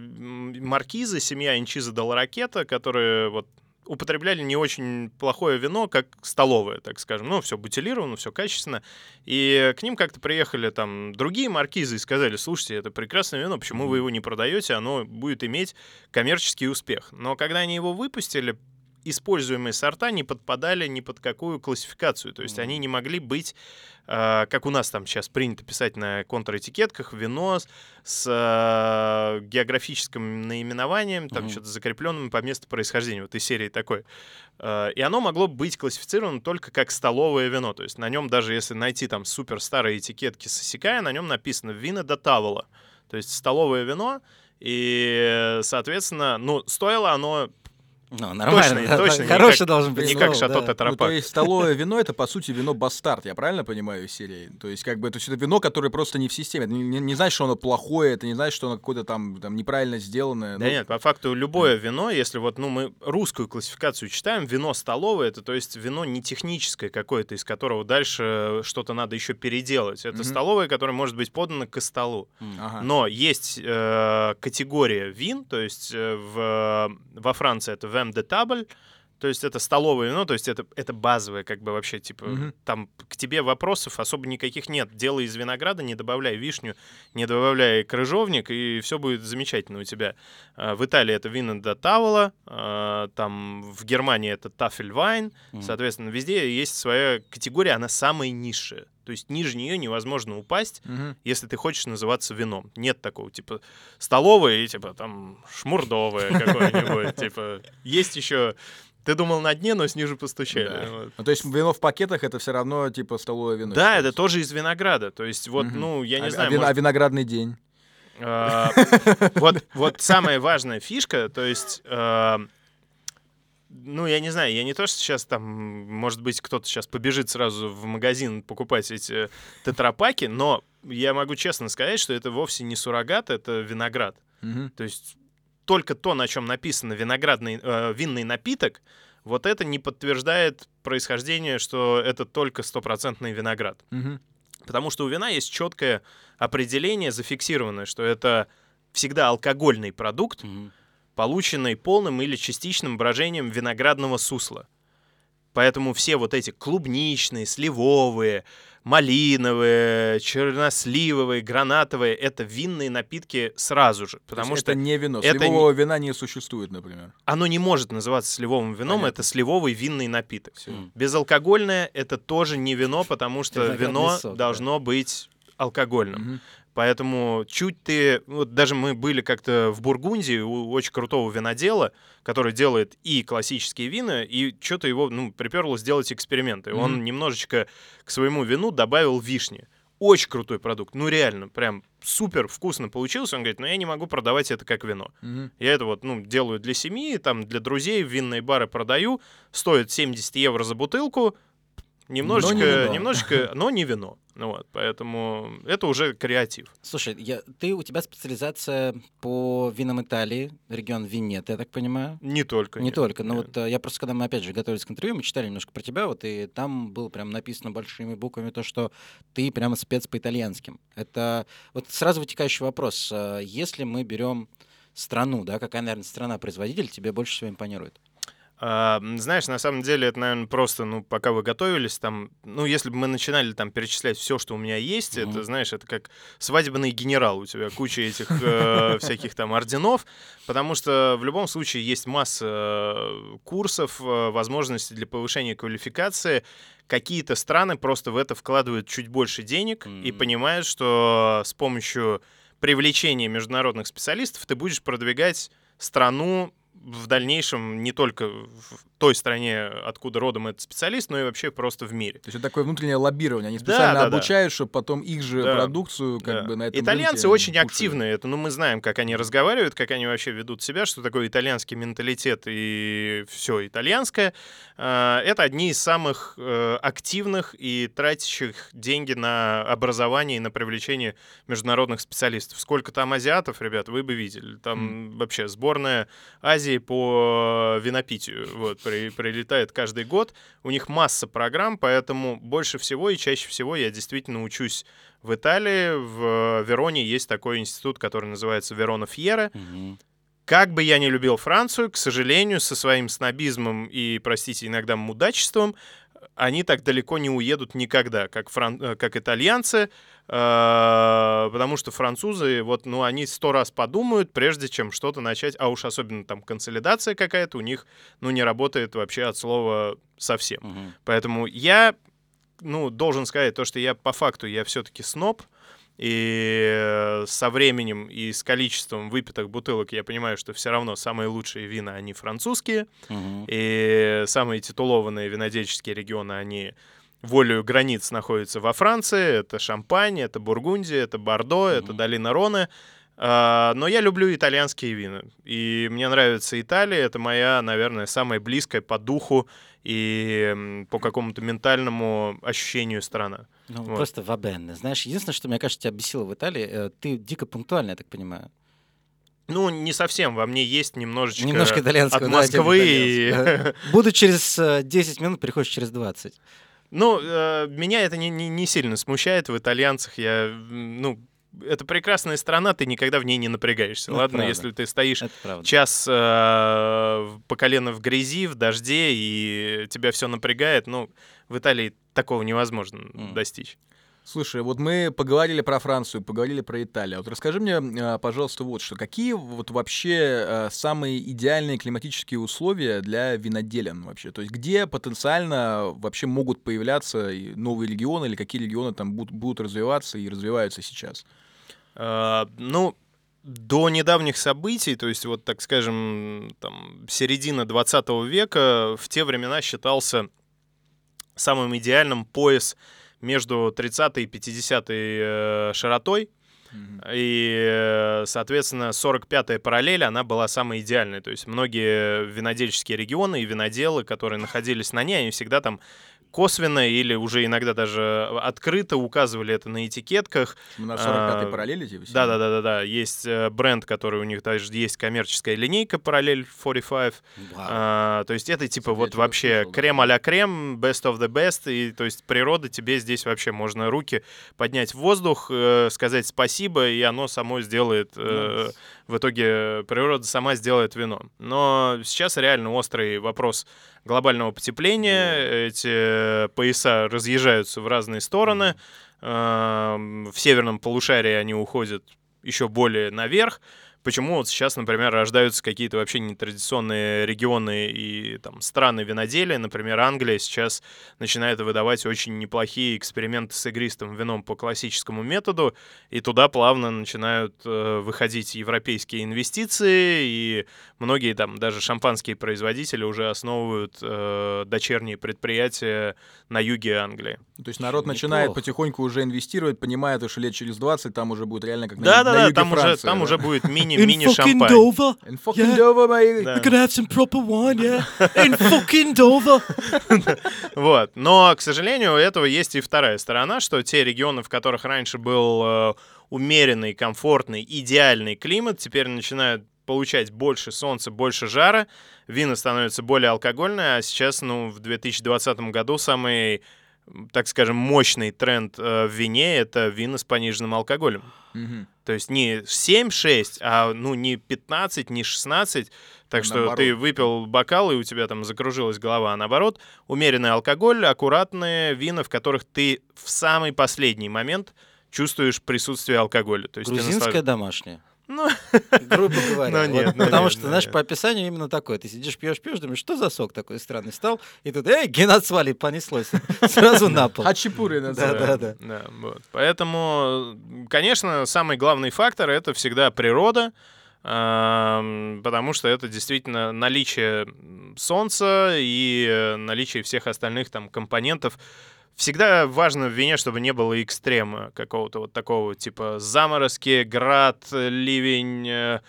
маркизы, семья Инчиза Дал Ракета, которые вот употребляли не очень плохое вино, как столовое, так скажем. Ну, все бутилировано, все качественно. И к ним как-то приехали там другие маркизы и сказали, слушайте, это прекрасное вино, почему вы его не продаете, оно будет иметь коммерческий успех. Но когда они его выпустили, используемые сорта не подпадали ни под какую классификацию. То есть Мгм. они не могли быть, э, как у нас там сейчас принято писать на контратикетках, вино с, с, э, географическим наименованием, там Мгм. что-то закрепленным по месту происхождения, вот из серии такой. Э, и оно могло быть классифицировано только как столовое вино. То есть на нем, даже если найти там супер старые этикетки с Исикая, на нем написано «Вина до Тавола». То есть столовое вино, и, соответственно, ну, стоило оно Ну, нормально. Точно, да, точно, да, Хороший никак- должен быть. не как Шато да. Ну, то есть столовое вино это по сути вино бастард, я правильно понимаю из серии? То есть как бы то есть это вино, которое просто не в системе. Это не, не, не значит, что оно плохое, это не значит, что оно какое-то там, там неправильно сделанное. Да Ну, нет, по факту любое вино, если вот, ну, мы русскую классификацию читаем, вино столовое, это то есть вино не техническое какое-то, из которого дальше что-то надо еще переделать. Это Мгм. столовое, которое может быть подано к столу. Ага. Но есть э, категория вин, то есть э, в, во Франции это Bam the Table. То есть это столовое вино, то есть это, это базовое, как бы вообще, типа, Мгм. там к тебе вопросов особо никаких нет. Делай из винограда, не добавляй вишню, не добавляй крыжовник, и все будет замечательно у тебя. А, В Италии это вина до Тавола, а, там в Германии это тафельвайн, Мгм. соответственно, везде есть своя категория, она самая низшая. То есть ниже нее невозможно упасть, Мгм. если ты хочешь называться вином. Нет такого, типа, столовое и, типа, там, шмурдовое какое-нибудь. Типа, есть еще... Ты думал на дне, но снизу постучали. Да. Вот. Ну, то есть вино в пакетах это все равно типа столовое вино. Да, это тоже из винограда. То есть, вот, Мгм. ну, я не а, знаю, а вин- может, а виноградный день. А, Вот, вот самая важная фишка, то есть, а, ну, я не знаю, я не то, что сейчас там, может быть, кто-то сейчас побежит сразу в магазин покупать эти тетрапаки, но я могу честно сказать, что это вовсе не суррогат, это виноград. Мгм. То есть только то, на чем написано виноградный э, винный напиток, вот это не подтверждает происхождение, что это только стопроцентный виноград. Мгм. Потому что у вина есть четкое определение, зафиксированное, что это всегда алкогольный продукт, Мгм. полученный полным или частичным брожением виноградного сусла. Поэтому все вот эти клубничные, сливовые, малиновые, черносливовые, гранатовые — это винные напитки сразу же. То Потому есть что это не вино. это Сливового вина не существует, например. оно не может называться сливовым вином, Понятно. это сливовый винный напиток. М. Безалкогольное — это тоже не вино, потому что вино сок, да. должно быть алкогольным. Мгм. Поэтому чуть ты... Вот даже мы были как-то в Бургундии у очень крутого винодела, который делает и классические вина, и что-то его, ну, приперло сделать эксперименты. И Он немножечко к своему вину добавил вишни. Очень крутой продукт. Ну, реально, прям супер вкусно получился. Он говорит, ну, я не могу продавать это как вино. Мгм. Я это вот, ну, делаю для семьи, там, для друзей, в винные бары продаю. Стоит 70 евро за бутылку. Немножечко, Но не вино. немножечко, но не вино. Ну вот, поэтому это уже креатив. Слушай, я, ты, у тебя специализация по винам Италии, регион Венето, я так понимаю? Не только. Не нет, только, но нет. вот э, я просто, когда мы опять же готовились к интервью, мы читали немножко про тебя, вот, и там было прям написано большими буквами то, что ты прямо спец по итальянским. Это вот сразу вытекающий вопрос. э, Если мы берем страну, да, какая, наверное, страна-производитель тебе больше всего импонирует? А, знаешь, на самом деле это, наверное, просто, ну, пока вы готовились, там, ну, если бы мы начинали там перечислять все, что у меня есть, Мгм. это, знаешь, это как свадебный генерал, у тебя куча этих э, всяких там орденов, потому что в любом случае есть масса курсов, э, возможностей для повышения квалификации. Какие-то страны просто в это вкладывают чуть больше денег и М. понимают, что с помощью привлечения международных специалистов ты будешь продвигать страну в дальнейшем не только в той стране, откуда родом этот специалист, но и вообще просто в мире. То есть это такое внутреннее лоббирование. Они Да, специально да, да. обучают, чтобы потом их же Да, продукцию как Да. бы на этом Итальянцы очень пушили. активны. Это, ну, мы знаем, как они разговаривают, как они вообще ведут себя, что такое итальянский менталитет и все итальянское. А, Это одни из самых э, активных и тратящих деньги на образование и на привлечение международных специалистов. Сколько там азиатов, ребят, вы бы видели. Там вообще сборная Азии по винопитию вот, при- прилетает каждый год. У них масса программ, поэтому больше всего и чаще всего я действительно учусь в Италии, в Вероне есть такой институт, который называется Верона Фьера. Мгм. Как бы я не любил Францию, к сожалению, со своим снобизмом и, простите, иногда мудачеством, они так далеко не уедут никогда, как, фран... э, как итальянцы, э, потому что французы, вот, ну, они сто раз подумают, прежде чем что-то начать, а уж особенно там консолидация какая-то у них, ну, не работает вообще от слова совсем. Мгм. Поэтому я, ну, должен сказать то, что я по факту, я все-таки сноб, и со временем и с количеством выпитых бутылок я понимаю, что все равно самые лучшие вина, они французские, Мгм. и самые титулованные винодельческие регионы, они волею границ находятся во Франции. Это Шампань, это Бургундия, это Бордо, это Мгм. долина Роны. А, Но я люблю итальянские вина. И мне нравится Италия. Это моя, наверное, самая близкая по духу и по какому-то ментальному ощущению страна. Ну, Вот. просто вабенне. Знаешь, единственное, что, мне кажется, тебя бесило в Италии, э, ты дико пунктуальный, я так понимаю. Ну, не совсем. Во мне есть немножечко, Немножко итальянского. от да, типа Москвы. и- итальянского. Ага. Буду через э, 10 минут, приходишь через 20. Ну, э, меня это не, не, не сильно смущает в итальянцах. Я, ну, это прекрасная страна, ты никогда в ней не напрягаешься. Ну, Ладно, правда. если ты стоишь Это час э, по колено в грязи, в дожде, и тебя все напрягает, ну, в Италии такого невозможно М. достичь. Слушай, вот мы поговорили про Францию, поговорили про Италию. Вот расскажи мне, а, пожалуйста, вот что. Какие вот вообще а, самые идеальные климатические условия для виноделен вообще? То есть где потенциально вообще могут появляться новые регионы или какие регионы там будут, будут развиваться и развиваются сейчас? Э, Ну, до недавних событий, то есть вот, так скажем, там, середина 20 века, в те времена считался самым идеальным пояс между 30 и 50 э, широтой, и, э, соответственно, 45-я параллель, она была самая идеальная. То есть многие винодельческие регионы и виноделы, которые находились на ней, они всегда там косвенно или уже иногда даже открыто указывали это на этикетках. На 45-й А, параллели? типа, Да, да, да, да, да. Есть э, бренд, который у них даже есть коммерческая линейка параллель 45. Вау. А, то есть это типа Я вот вообще слышал, да. крем а-ля крем, best of the best. И то есть природа тебе здесь вообще можно руки поднять в воздух, э, сказать спасибо, и оно само сделает э, Nice. в итоге природа сама сделает вино. Но сейчас реально острый вопрос глобального потепления. Эти пояса разъезжаются в разные стороны. Эм, В северном полушарии они уходят еще более наверх. Почему вот сейчас, например, рождаются какие-то вообще нетрадиционные регионы и там страны виноделия. Например, Англия сейчас начинает выдавать очень неплохие эксперименты с игристым вином по классическому методу, и туда плавно начинают э, выходить европейские инвестиции, и многие там даже шампанские производители уже основывают э, дочерние предприятия на юге Англии. То есть народ Неплохо. начинает потихоньку уже инвестировать, понимает, что лет через 20 там уже будет реально как на, Да, на да, да, юге там уже Франции, там да. уже будет мини In мини fucking шампань. Dover. And fucking Yeah. Dover, my- Да. We're gonna have some proper wine, yeah? In fucking Dover. Вот. Но, к сожалению, у этого есть и вторая сторона, что те регионы, в которых раньше был э, умеренный, комфортный, идеальный климат, теперь начинают получать больше солнца, больше жара, вина становятся более алкогольные, а сейчас, ну, в 2020 году самый, так скажем, мощный тренд э, в вине — это вина с пониженным алкоголем. Мгм. То есть не 7-6, а ну не 15, не 16. Так что Наоборот. ты выпил бокал, и у тебя там закружилась голова. А наоборот, умеренный алкоголь, аккуратные вина, в которых ты в самый последний момент чувствуешь присутствие алкоголя. То есть Грузинская наслаж- домашняя. Ну, Грубо говоря. Ну, Вот нет, ну, Потому нет, что, ну, знаешь, нет. по описанию именно такое. Ты сидишь, пьешь, пьешь, думаешь, что за сок такой странный стал? И тут, эй, генат свали, понеслось. Сразу на пол. Хачапури Да, называют. да, да. Да, вот. Поэтому, конечно, самый главный фактор это всегда природа, потому что это действительно наличие солнца и э, наличие всех остальных там компонентов. Всегда важно в вине, чтобы не было экстрема какого-то вот такого, типа заморозки, град, э, ливень, э,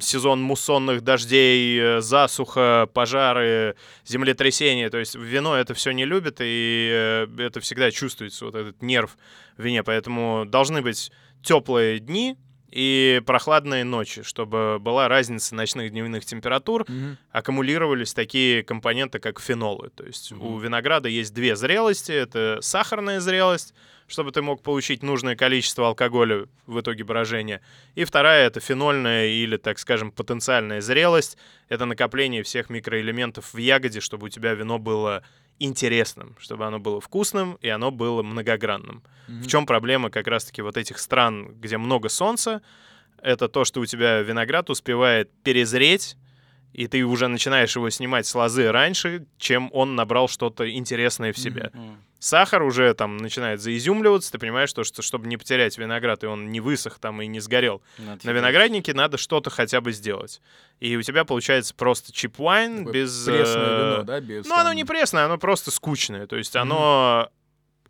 сезон муссонных дождей, э, засуха, пожары, землетрясения. То есть вино это все не любит, и это всегда чувствуется, вот этот нерв в вине. Поэтому должны быть теплые дни и прохладные ночи, чтобы была разница ночных дневных температур, Мгм. аккумулировались такие компоненты, как фенолы. То есть у винограда есть две зрелости. Это сахарная зрелость, чтобы ты мог получить нужное количество алкоголя в итоге брожения. И вторая — это фенольная или, так скажем, потенциальная зрелость. Это накопление всех микроэлементов в ягоде, чтобы у тебя вино было интересным, чтобы оно было вкусным и оно было многогранным. В чем проблема как раз-таки вот этих стран, где много солнца? Это то, что у тебя виноград успевает перезреть, и ты уже начинаешь его снимать с лозы раньше, чем он набрал что-то интересное в себя. М. Сахар уже там начинает заизюмливаться, ты понимаешь, что, что чтобы не потерять виноград, и он не высох там и не сгорел, Надо на винограднике надо что-то хотя бы сделать. И у тебя получается просто чип-вайн без... Пресное э, вино, да, без... ну, оно там- не пресное, оно просто скучное. То есть оно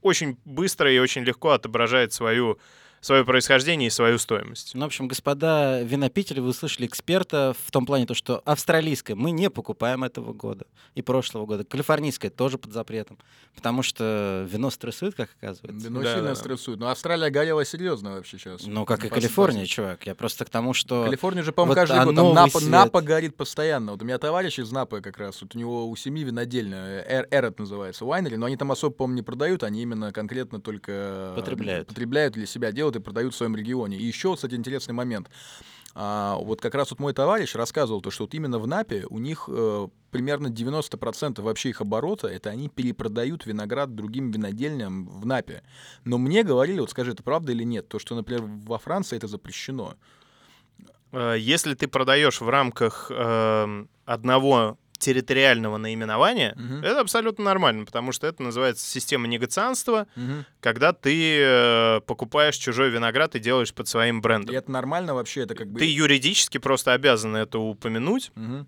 очень быстро и очень легко отображает свою, свое происхождение и свою стоимость. Ну, в общем, господа винопители, вы услышали эксперта в том плане, то, что австралийское мы не покупаем этого года и прошлого года. Калифорнийское тоже под запретом, потому что вино стрессует, как оказывается. Вино Да, сильно да, да. стрессует. Но Австралия горела серьезно вообще сейчас. Ну, как и Калифорния, чувак. Я просто к тому, что... Калифорния же, по-моему, вот каждый год. оно Там Напа, свет. Напа горит постоянно. Вот у меня товарищ из Напы как раз. Вот у него у семьи винодельня. Эр- Эрот называется. Вайнери. Но они там особо, по-моему, не продают. Они именно конкретно только... э, Потребляют. Потребляют для себя делают и продают в своем регионе. И еще, кстати, интересный момент. А, вот как раз вот мой товарищ рассказывал, то, что вот именно в Напе у них э, примерно 90% вообще их оборота, это они перепродают виноград другим винодельням в Напе. Но мне говорили, вот скажи, это правда или нет, то, что, например, во Франции это запрещено. Э, Если ты продаешь в рамках эм, одного территориального наименования, Мгм. это абсолютно нормально, потому что это называется система негацианства, Мгм. когда ты э, покупаешь чужой виноград и делаешь под своим И брендом. это нормально вообще, это как бы... Ты юридически просто обязан это упомянуть. Мгм.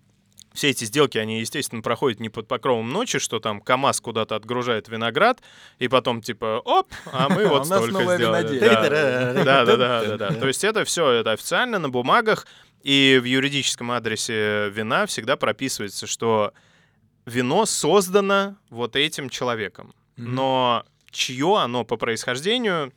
Все эти сделки, они, естественно, проходят не под покровом ночи, что там КАМАЗ куда-то отгружает виноград, и потом типа, оп, а мы вот столько новое сделали. виноделье. Да, да, да, да, да, да. То есть это все, это официально на бумагах, и в юридическом адресе вина всегда прописывается, что вино создано вот этим человеком. Мгм. Но чье оно по происхождению,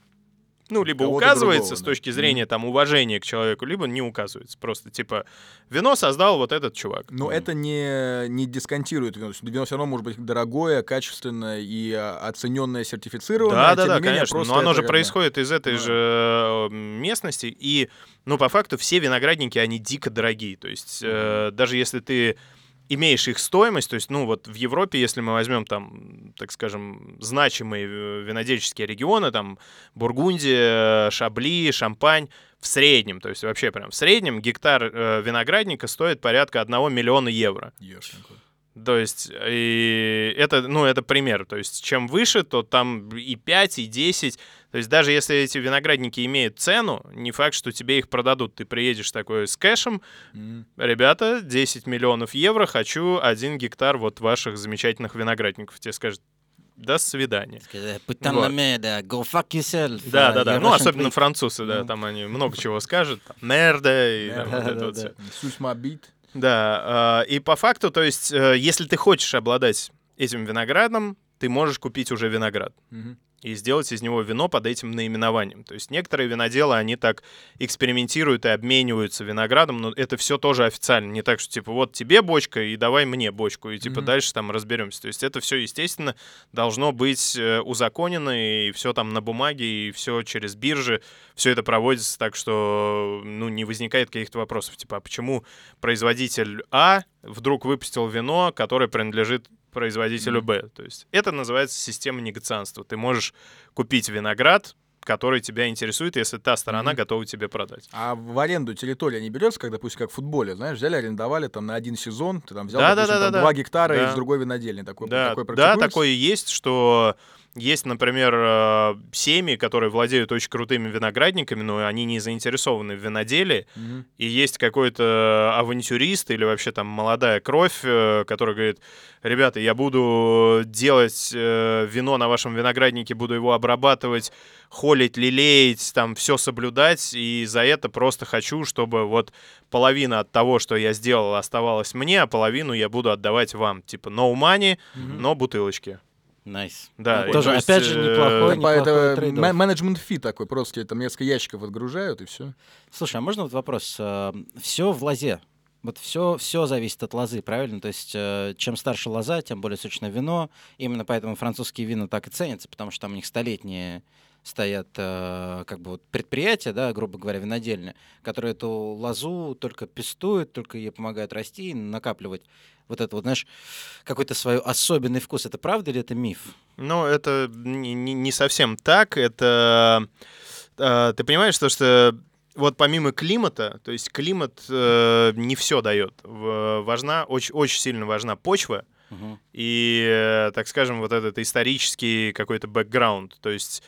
ну, либо указывается другого, с да. точки зрения там уважения к человеку, либо не указывается. Просто типа вино создал вот этот чувак. Но это не, не дисконтирует вино. Вино все равно может быть дорогое, качественное и а, оцененное, сертифицированное. Да, да, тем да, не менее, конечно. Но оно же происходит из этой Да. же э, местности. И, ну, по факту, все виноградники, они дико дорогие. То есть, э, даже если ты имеешь их стоимость, то есть, ну, вот в Европе, если мы возьмем там, так скажем, значимые э, винодельческие регионы, там, Бургундия, Шабли, Шампань, в среднем, то есть вообще прям в среднем гектар э, виноградника стоит порядка 1 миллиона евро. Ешенько. То есть, и это, ну, это пример. То есть, чем выше, то там и 5, и 10. То есть, даже если эти виноградники имеют цену, не факт, что тебе их продадут. Ты приедешь такой с кэшем, Мгм. ребята, 10 миллионов евро, хочу один гектар вот ваших замечательных виноградников. Тебе скажут, до свидания. Putain Вот. de merde, go fuck yourself. Да, uh, да, да. you're Ну, Russian особенно prick. французы, да, Ну. там они много чего скажут. Мерда и там вот это Да, вот да, всё. Да. А, и по факту, то есть, э, если ты хочешь обладать этим виноградом, ты можешь купить уже виноград. Мгм. И сделать из него вино под этим наименованием. То есть некоторые виноделы, они так экспериментируют и обмениваются виноградом, но это все тоже официально. Не так, что типа вот тебе бочка и давай мне бочку, и типа Мгм. дальше там разберемся. То есть это все, естественно, должно быть э, узаконено, и все там на бумаге, и все через биржи, все это проводится так, что ну, не возникает каких-то вопросов. Типа, а почему производитель А вдруг выпустил вино, которое принадлежит производителю. Б. То есть это называется система негацианства. Ты можешь купить виноград, который тебя интересует, если та сторона Мгм. готова тебе продать. А в аренду территория не берется, как, допустим, как в футболе, знаешь, взяли, арендовали там на один сезон, ты там взял, Да, да, допустим, да, там да, 2 да. гектара Да. из другой винодельни. Такое, Да, такое да, такое есть, что есть, например, э, семьи, которые владеют очень крутыми виноградниками, но они не заинтересованы в виноделии, Мгм. и есть какой-то авантюрист или вообще там молодая кровь, э, который говорит, ребята, я буду делать э, вино на вашем винограднике, буду его обрабатывать, холить, лелеять, там все соблюдать, и за это просто хочу, чтобы вот половина от того, что я сделал, оставалась мне, а половину я буду отдавать вам. Типа no money, Мгм. но бутылочки. Nice. Да, Ну, тоже, то есть, опять же, э, неплохой, Это, неплохой это ме- management fee такой, просто тебе там несколько ящиков отгружают, и все. Слушай, а можно вот вопрос? Все в лозе. Вот все, все зависит от лозы, правильно? То есть, э, чем старше лоза, тем более сочное вино. Именно поэтому французские вина так и ценятся, потому что там у них столетние стоят э, как бы вот предприятия, да, грубо говоря, винодельные, которые эту лозу только пестуют, только ей помогают расти и накапливать вот это вот, знаешь, какой-то свой особенный вкус. Это правда или это миф? Ну, это не, не- совсем так. Это э, ты понимаешь, то, что вот помимо климата, то есть климат э, не все дает. Важна очень очень сильно важна почва Мгм. и, э, так скажем, вот этот исторический какой-то бэкграунд. То есть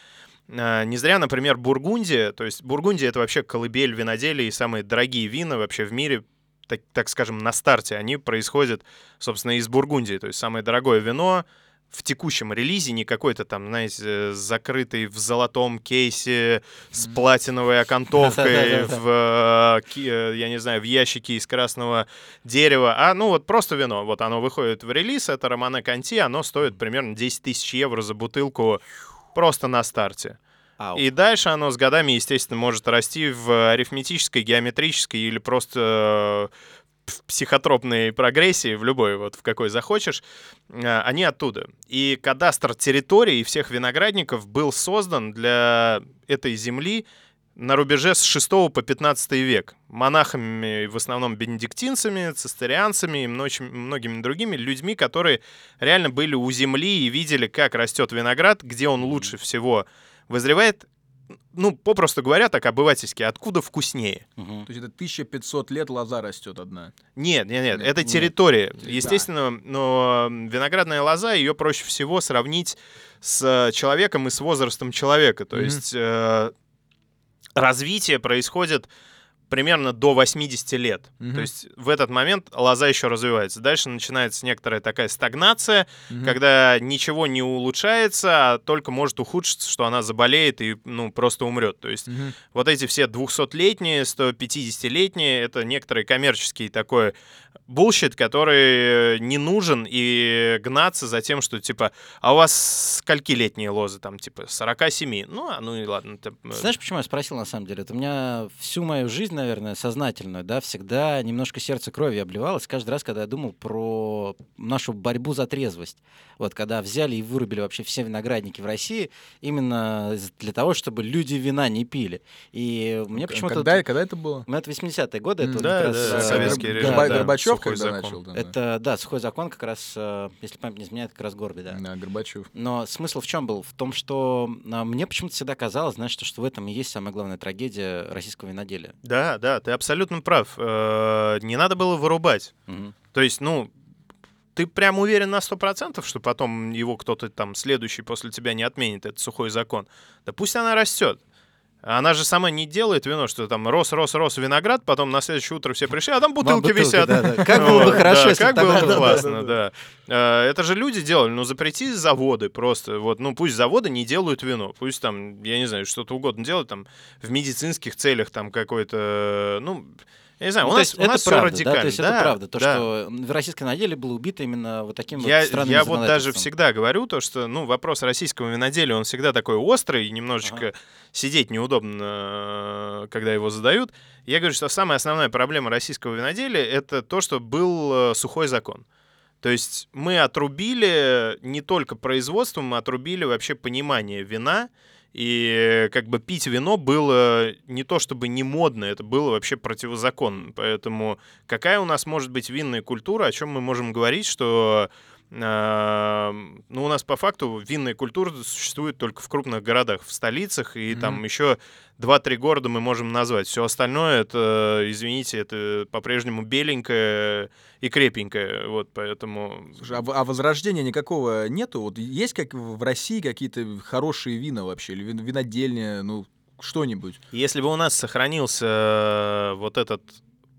э, не зря, например, Бургундия, то есть Бургундия это вообще колыбель виноделия и самые дорогие вина вообще в мире, так, так скажем, на старте, они происходят, собственно, из Бургундии. То есть самое дорогое вино в текущем релизе, не какой-то там, знаете, закрытый в золотом кейсе с платиновой окантовкой, в, э, э, я не знаю, в ящике из красного дерева, а ну вот просто вино. Вот оно выходит в релиз, это Романе Конти, оно стоит примерно 10 тысяч евро за бутылку просто на старте. Ау. И дальше оно с годами, естественно, может расти в арифметической, геометрической или просто э, в психотропной прогрессии, в любой, вот в какой захочешь, э, они оттуда. И кадастр территории всех виноградников был создан для этой земли на рубеже с 6 по 15 век. Монахами, в основном бенедиктинцами, цистерианцами и многими другими людьми, которые реально были у земли и видели, как растет виноград, где он лучше всего вызревает, ну, попросту говоря, так обывательски, откуда вкуснее. Мгм. То есть это 1500 лет лоза растет одна. Нет, нет, нет, Нет, это нет. территория. Да. Естественно, но виноградная лоза, ее проще всего сравнить с человеком и с возрастом человека. То Мгм. есть э, развитие происходит примерно до 80 лет. Мгм. То есть в этот момент лоза еще развивается. Дальше начинается некоторая такая стагнация, Мгм. когда ничего не улучшается, а только может ухудшиться, что она заболеет и ну, просто умрет. То есть Мгм. вот эти все 200-летние, 150-летние, это некоторый коммерческий такой bullshit, который не нужен, и гнаться за тем, что, типа, а у вас сколькилетние лозы, там, типа, 47? Ну, а ну и ладно. э, Знаешь, почему я спросил на самом деле? Это у меня всю мою жизнь, наверное, сознательную, да, всегда немножко сердце крови обливалось каждый раз, когда я думал про нашу борьбу за трезвость. Вот, когда взяли и вырубили вообще все виноградники в России именно для того, чтобы люди вина не пили. И мне почему-то... Когда, когда это было? Ну, это 80-е годы, это М, вот да, как раз... да, э, советский да, режим, да, Горбачев сухой когда закон. начал? да. Это, да, сухой закон как раз, э, если память не изменяет, как раз Горби, да. Да, Горбачев. Но смысл в чем был? В том, что а, мне почему-то всегда казалось, знаешь, что, что в этом и есть самая главная трагедия российского виноделия. Да, да, ты абсолютно прав. Э, Не надо было вырубать. То есть, ну, ты прям уверен на 100%, что потом его кто-то там следующий после тебя не отменит, этот сухой закон. Да пусть она растет. Она же сама не делает вино, что там рос, рос, рос виноград, потом на следующее утро все пришли, а там бутылки, бутылки, висят. да-да. Как было бы хорошо, да, если как бы было бы да, классно, да. Э, Это же люди делали, ну запрети заводы просто, вот, ну пусть заводы не делают вино, пусть там, я не знаю, что-то угодно делают, там в медицинских целях там какой-то, ну, Я не знаю, Ну, у нас, есть у нас это правда, радикально. да? То есть Да, это правда, то, да. что в российском виноделии было убито именно вот таким Я, вот странным я вот даже всегда говорю то, что ну, вопрос российского виноделия, он всегда такой острый, немножечко сидеть неудобно, когда его задают. Я говорю, что самая основная проблема российского виноделия — это то, что был э, сухой закон. То есть мы отрубили не только производство, мы отрубили вообще понимание вина, и как бы пить вино было не то чтобы не модно, это было вообще противозаконно. Поэтому какая у нас может быть винная культура, о чем мы можем говорить, что ну, у нас по факту винная культура существует только в крупных городах, в столицах, и Мгм. там еще 2-3 города мы можем назвать. Все остальное, это, извините, это по-прежнему беленькое и крепенькое. Вот поэтому... Слушай, а, а возрождения никакого нету? Вот есть как в России какие-то хорошие вина вообще? Или вин- винодельня, ну, что-нибудь? Если бы у нас сохранился э, вот этот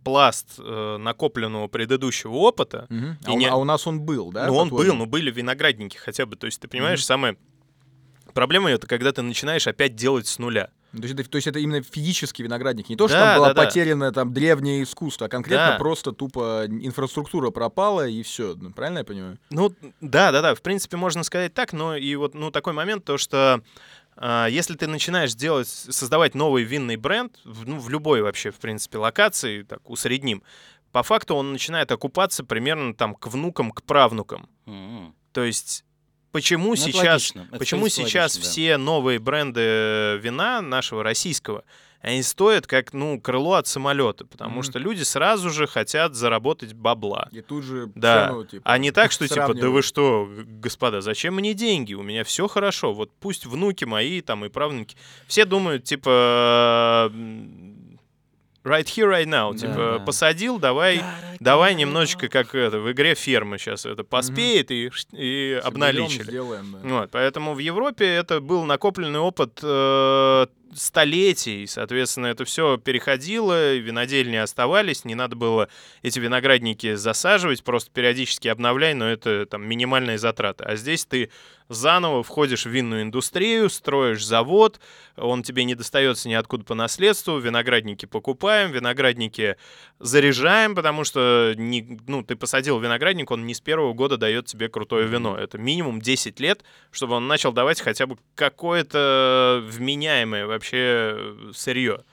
пласт э, накопленного предыдущего опыта. И А, у, не- а у нас он был, да? ну, он был, ну, были виноградники хотя бы. То есть, ты понимаешь, Мгм. самая проблема это когда ты начинаешь опять делать с нуля. Ну, То есть, это, то есть это именно физический виноградник. Не то, что Да, там было да, да. потеряно там древнее искусство, а конкретно Да. просто тупо инфраструктура пропала и все. правильно я понимаю? Ну, да, да, да, в принципе, можно сказать так, но и вот, ну, такой момент, то, что если ты начинаешь делать, создавать новый винный бренд, ну, в любой вообще, в принципе, локации, так, усредним, по факту он начинает окупаться примерно там к внукам, к правнукам. М-м. То есть почему Ну, сейчас, почему сейчас логично, да. все новые бренды вина нашего российского, они стоят как, ну, крыло от самолета, потому Мгм. что люди сразу же хотят заработать бабла. И тут же Да. цену, типа, А не так, что типа, да вы что, господа, зачем мне деньги? У меня все хорошо. Вот пусть внуки мои там и правнуки. Все думают, типа, right here, right now. Да, типа, да. посадил, давай, давай немножечко как это, в игре ферма сейчас это поспеет и, ш- и Соберем, обналичили. сделаем, да. Вот, поэтому в Европе это был накопленный опыт э, столетий, соответственно, это все переходило, винодельни оставались, не надо было эти виноградники засаживать, просто периодически обновляй, но это там минимальные затраты. А здесь ты заново входишь в винную индустрию, строишь завод, он тебе не достается ниоткуда по наследству, виноградники покупаем, виноградники заряжаем, потому что не, ну, ты посадил виноградник, он не с первого года дает тебе крутое вино. Это минимум 10 лет, чтобы он начал давать хотя бы какое-то вменяемое вообще сырье.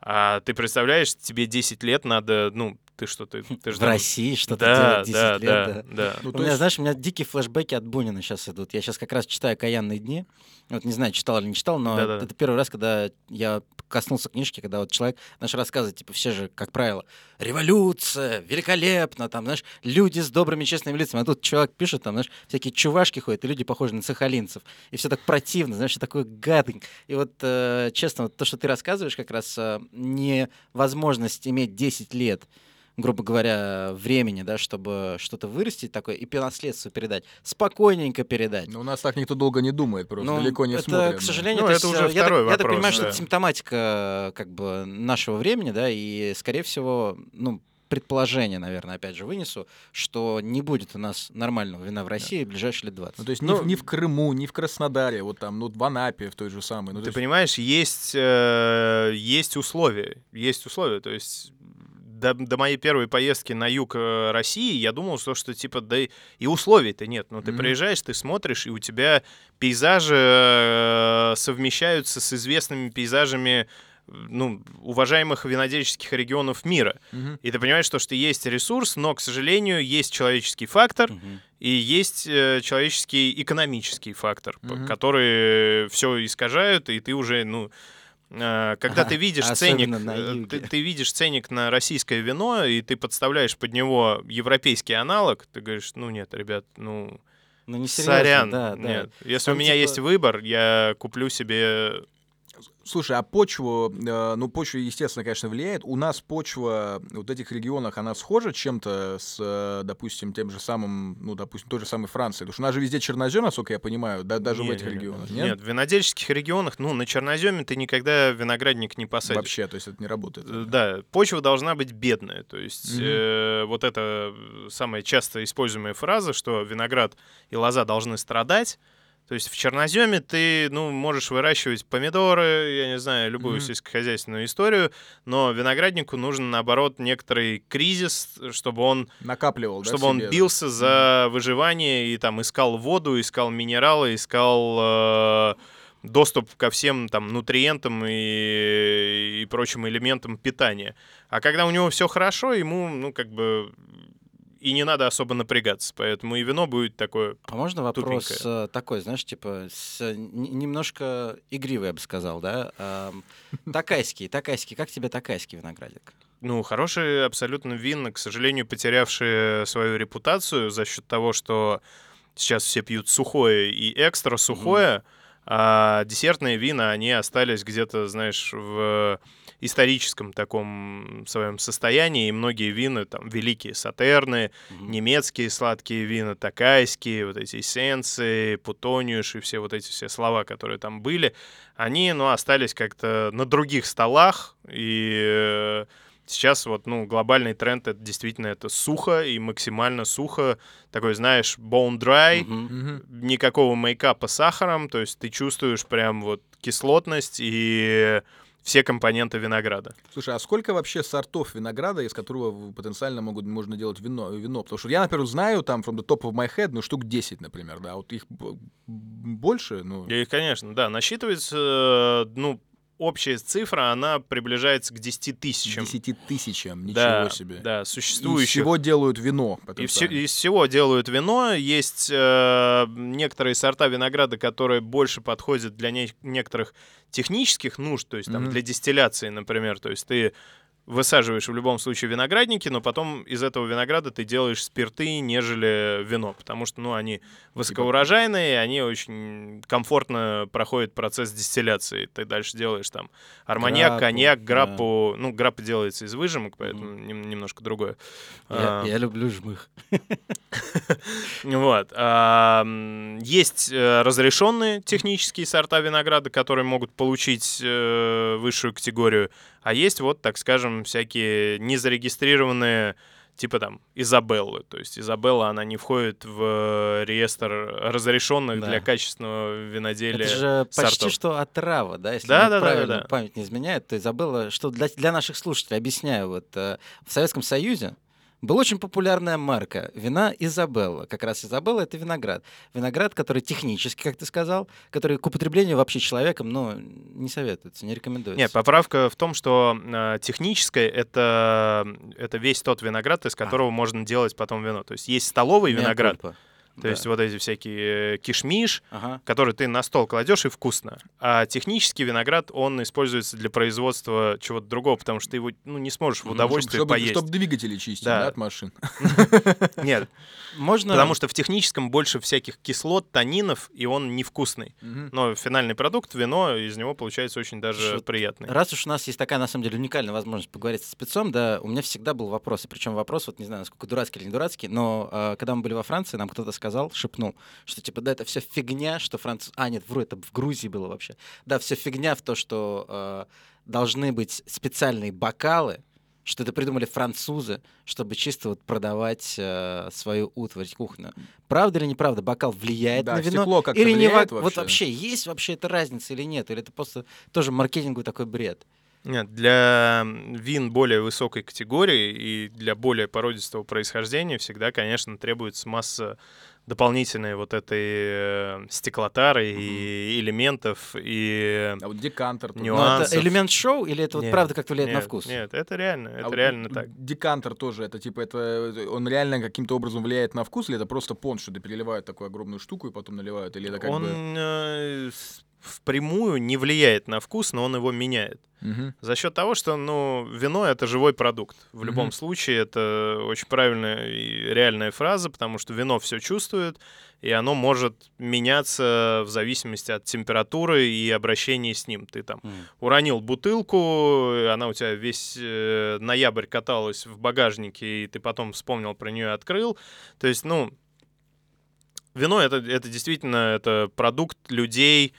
А ты представляешь, тебе 10 лет надо, ну, ты что, ты, ты ж В там- России что-то да, делать 10 да, лет, да, да. да. Ну, у меня, есть- знаешь, у меня дикие флешбеки от Бунина сейчас идут. Я сейчас как раз читаю «Каянные дни». Вот не знаю, читал или не читал, но Да-да-да. это первый раз, когда я коснулся книжки, когда вот человек наш рассказывает, типа, все же, как правило, революция, великолепно, там, знаешь, люди с добрыми, честными лицами. А тут чувак пишет, там, знаешь, всякие чувашки ходят, и люди похожи на сахалинцев. И все так противно, знаешь, такой гадый. И вот, э, честно, вот то, что ты рассказываешь, как раз э, невозможность иметь 10 лет грубо говоря, времени, да, чтобы что-то вырастить такое и по наследству передать, спокойненько передать. Ну, у нас так никто долго не думает, просто Ну, далеко не это, смотрят. к сожалению, Ну, то это есть, уже я, второй так, я так вопрос, понимаю, что да. это симптоматика как бы нашего времени, да, и, скорее всего, ну, предположение, наверное, опять же вынесу, что не будет у нас нормального вина в России в ближайшие лет 20. Ну, то есть ни, Ну, в, ни в Крыму, ни в Краснодаре, вот там, ну, в Анапе в той же самой. Ну, Ты есть- понимаешь, есть, э, есть условия. Есть условия. То есть до, до моей первой поездки на юг э, России я думал, что, что типа, да и, условий-то нет. Но ты Мгм. приезжаешь, ты смотришь, и у тебя пейзажи э, совмещаются с известными пейзажами ну, уважаемых винодельческих регионов мира. Мгм. И ты понимаешь, что, что есть ресурс, но, к сожалению, есть человеческий фактор, Мгм. и есть э, человеческий экономический фактор, Мгм. который все искажают, и ты уже, ну, э, когда ты видишь ценник, Особенно на э, ты, ты видишь ценник на российское вино, и ты подставляешь под него европейский аналог, ты говоришь, ну нет, ребят, ну, Ну, не серьезно, сорян, да, да. нет. Если Там у меня типа- есть выбор, я куплю себе... Слушай, а почву, э, ну, почва, естественно, конечно, влияет. У нас почва вот в этих регионах, она схожа чем-то с, э, допустим, тем же самым, ну, допустим, той же самой Францией? Потому что у нас же везде чернозем, насколько я понимаю, да, даже в Не, этих не, не, регионах, Нет? нет? в винодельческих регионах, ну, на черноземе ты никогда виноградник не посадишь. Вообще, то есть это не работает. Э, Да, почва должна быть бедная. То есть Мгм. э, вот это самая часто используемая фраза, что виноград и лоза должны страдать. То есть в черноземе ты, ну, можешь выращивать помидоры, я не знаю, любую Мгм. сельскохозяйственную историю, но винограднику нужен, наоборот, некоторый кризис, чтобы он, Накапливал, да, чтобы в он себе, да? бился за выживание и там искал воду, искал минералы, искал э, доступ ко всем там нутриентам и, и прочим элементам питания. А когда у него все хорошо, ему, ну, как бы и не надо особо напрягаться, поэтому и вино будет такое А можно вопрос Тупенькая. э, такой, знаешь, типа, с, э, немножко игривый, я бы сказал, да? Ам, Такайский, такайский, как тебе такайский виноградик? Ну, хорошие абсолютно вина, к сожалению, потерявшие свою репутацию за счет того, что сейчас все пьют сухое и экстра сухое, а десертные вина, они остались где-то, знаешь, в историческом таком своем состоянии, и многие вина, там, великие сатерны, Мгм. немецкие сладкие вина, такайские, вот эти эссенции, путониуш и все вот эти все слова, которые там были, они, ну, остались как-то на других столах, и э, сейчас вот, ну, глобальный тренд это действительно это сухо и максимально сухо, такой, знаешь, bone dry, Мгм. Мгм. никакого мейкапа с сахаром, то есть ты чувствуешь прям вот кислотность и все компоненты винограда. Слушай, а сколько вообще сортов винограда, из которого потенциально могут, можно делать вино, вино? Потому что я, например, знаю там from the top of my head, ну, штук 10, например, да, а вот их больше, ну... И, конечно, да, насчитывается, э, ну, общая цифра, она приближается к 10 тысячам. 10 тысячам, ничего да, себе. Да, И Из существующих. всего делают вино. И потенциально. из всего делают вино. Есть э, некоторые сорта винограда, которые больше подходят для не- некоторых технических нужд, то есть там Мгм. для дистилляции, например. То есть ты высаживаешь в любом случае виноградники, но потом из этого винограда ты делаешь спирты, нежели вино, потому что, ну, они высокоурожайные, они очень комфортно проходят процесс дистилляции. Ты дальше делаешь там арманьяк, коньяк, да. граппу. Ну, граппа делается из выжимок, поэтому нем- немножко другое. Я, А, я люблю жмых. вот. а, Есть э, разрешенные технические сорта винограда, которые могут получить э, высшую категорию, а есть вот, так скажем, всякие незарегистрированные типа там Изабеллы. То есть Изабелла, она не входит в реестр разрешенных Да. для качественного виноделия. Это же почти сортов. что отрава, да? Если Да, да, да, правильно да. память не изменяет, то забыла, что для, для наших слушателей, объясняю, вот э, в Советском Союзе была очень популярная марка вина Изабелла. Как раз Изабелла — это виноград. Виноград, который технически, как ты сказал, который к употреблению вообще человеком, ну, не советуется, не рекомендуется. Нет, поправка в том, что э, техническое это, это весь тот виноград, из которого можно делать потом вино. То есть есть столовый Меа виноград, кульпа. То Да. есть вот эти всякие э, кишмиш, Ага. который ты на стол кладешь и вкусно. А технический виноград, он используется для производства чего-то другого, потому что ты его ну, не сможешь в удовольствие чтобы, поесть. чтобы двигатели чистить, Да. да, от машин. Нет, Можно... потому что в техническом больше всяких кислот, танинов, и он невкусный. Мгм. Но финальный продукт, вино, из него получается очень даже Слушай, приятный. Раз уж у нас есть такая, на самом деле, уникальная возможность поговорить со спецом, да, у меня всегда был вопрос, и причем вопрос, вот не знаю, насколько дурацкий или не дурацкий, но э, когда мы были во Франции, нам кто-то сказал, шепнул, что типа, да, это все фигня, что француз... А, нет, вру, это в Грузии было вообще. Да, все фигня в то, что э, должны быть специальные бокалы, что это придумали французы, чтобы чисто вот продавать э, свою утварь кухонную. Правда или неправда? Бокал влияет Да, на вино? стекло как-то или не влияет во- Вот вообще? вообще есть вообще эта разница или нет? Или это просто тоже маркетинговый такой бред? Нет, для вин более высокой категории и для более породистого происхождения всегда, конечно, требуется масса дополнительной вот этой э, стеклотары и элементов и А вот декантер. тут. Нюанс. Ну, это Нюансов. элемент шоу или это вот Нет, правда как влияет на нет, вкус? Нет, это реально, А это вот реально так. Декантер тоже, это типа, это он реально каким-то образом влияет на вкус, или это просто понт, что ты переливают такую огромную штуку и потом наливают, или это как Он бы... э, впрямую не влияет на вкус, но он его меняет. Мгм. За счет того, что, ну, вино это живой продукт. В любом Мгм. случае, это очень правильная и реальная фраза, потому что вино все чувствует, и оно может меняться в зависимости от температуры и обращения с ним. Ты там М. уронил бутылку, она у тебя весь э, ноябрь каталась в багажнике, и ты потом вспомнил про нее и открыл. То есть, ну, вино это, это действительно это продукт людей,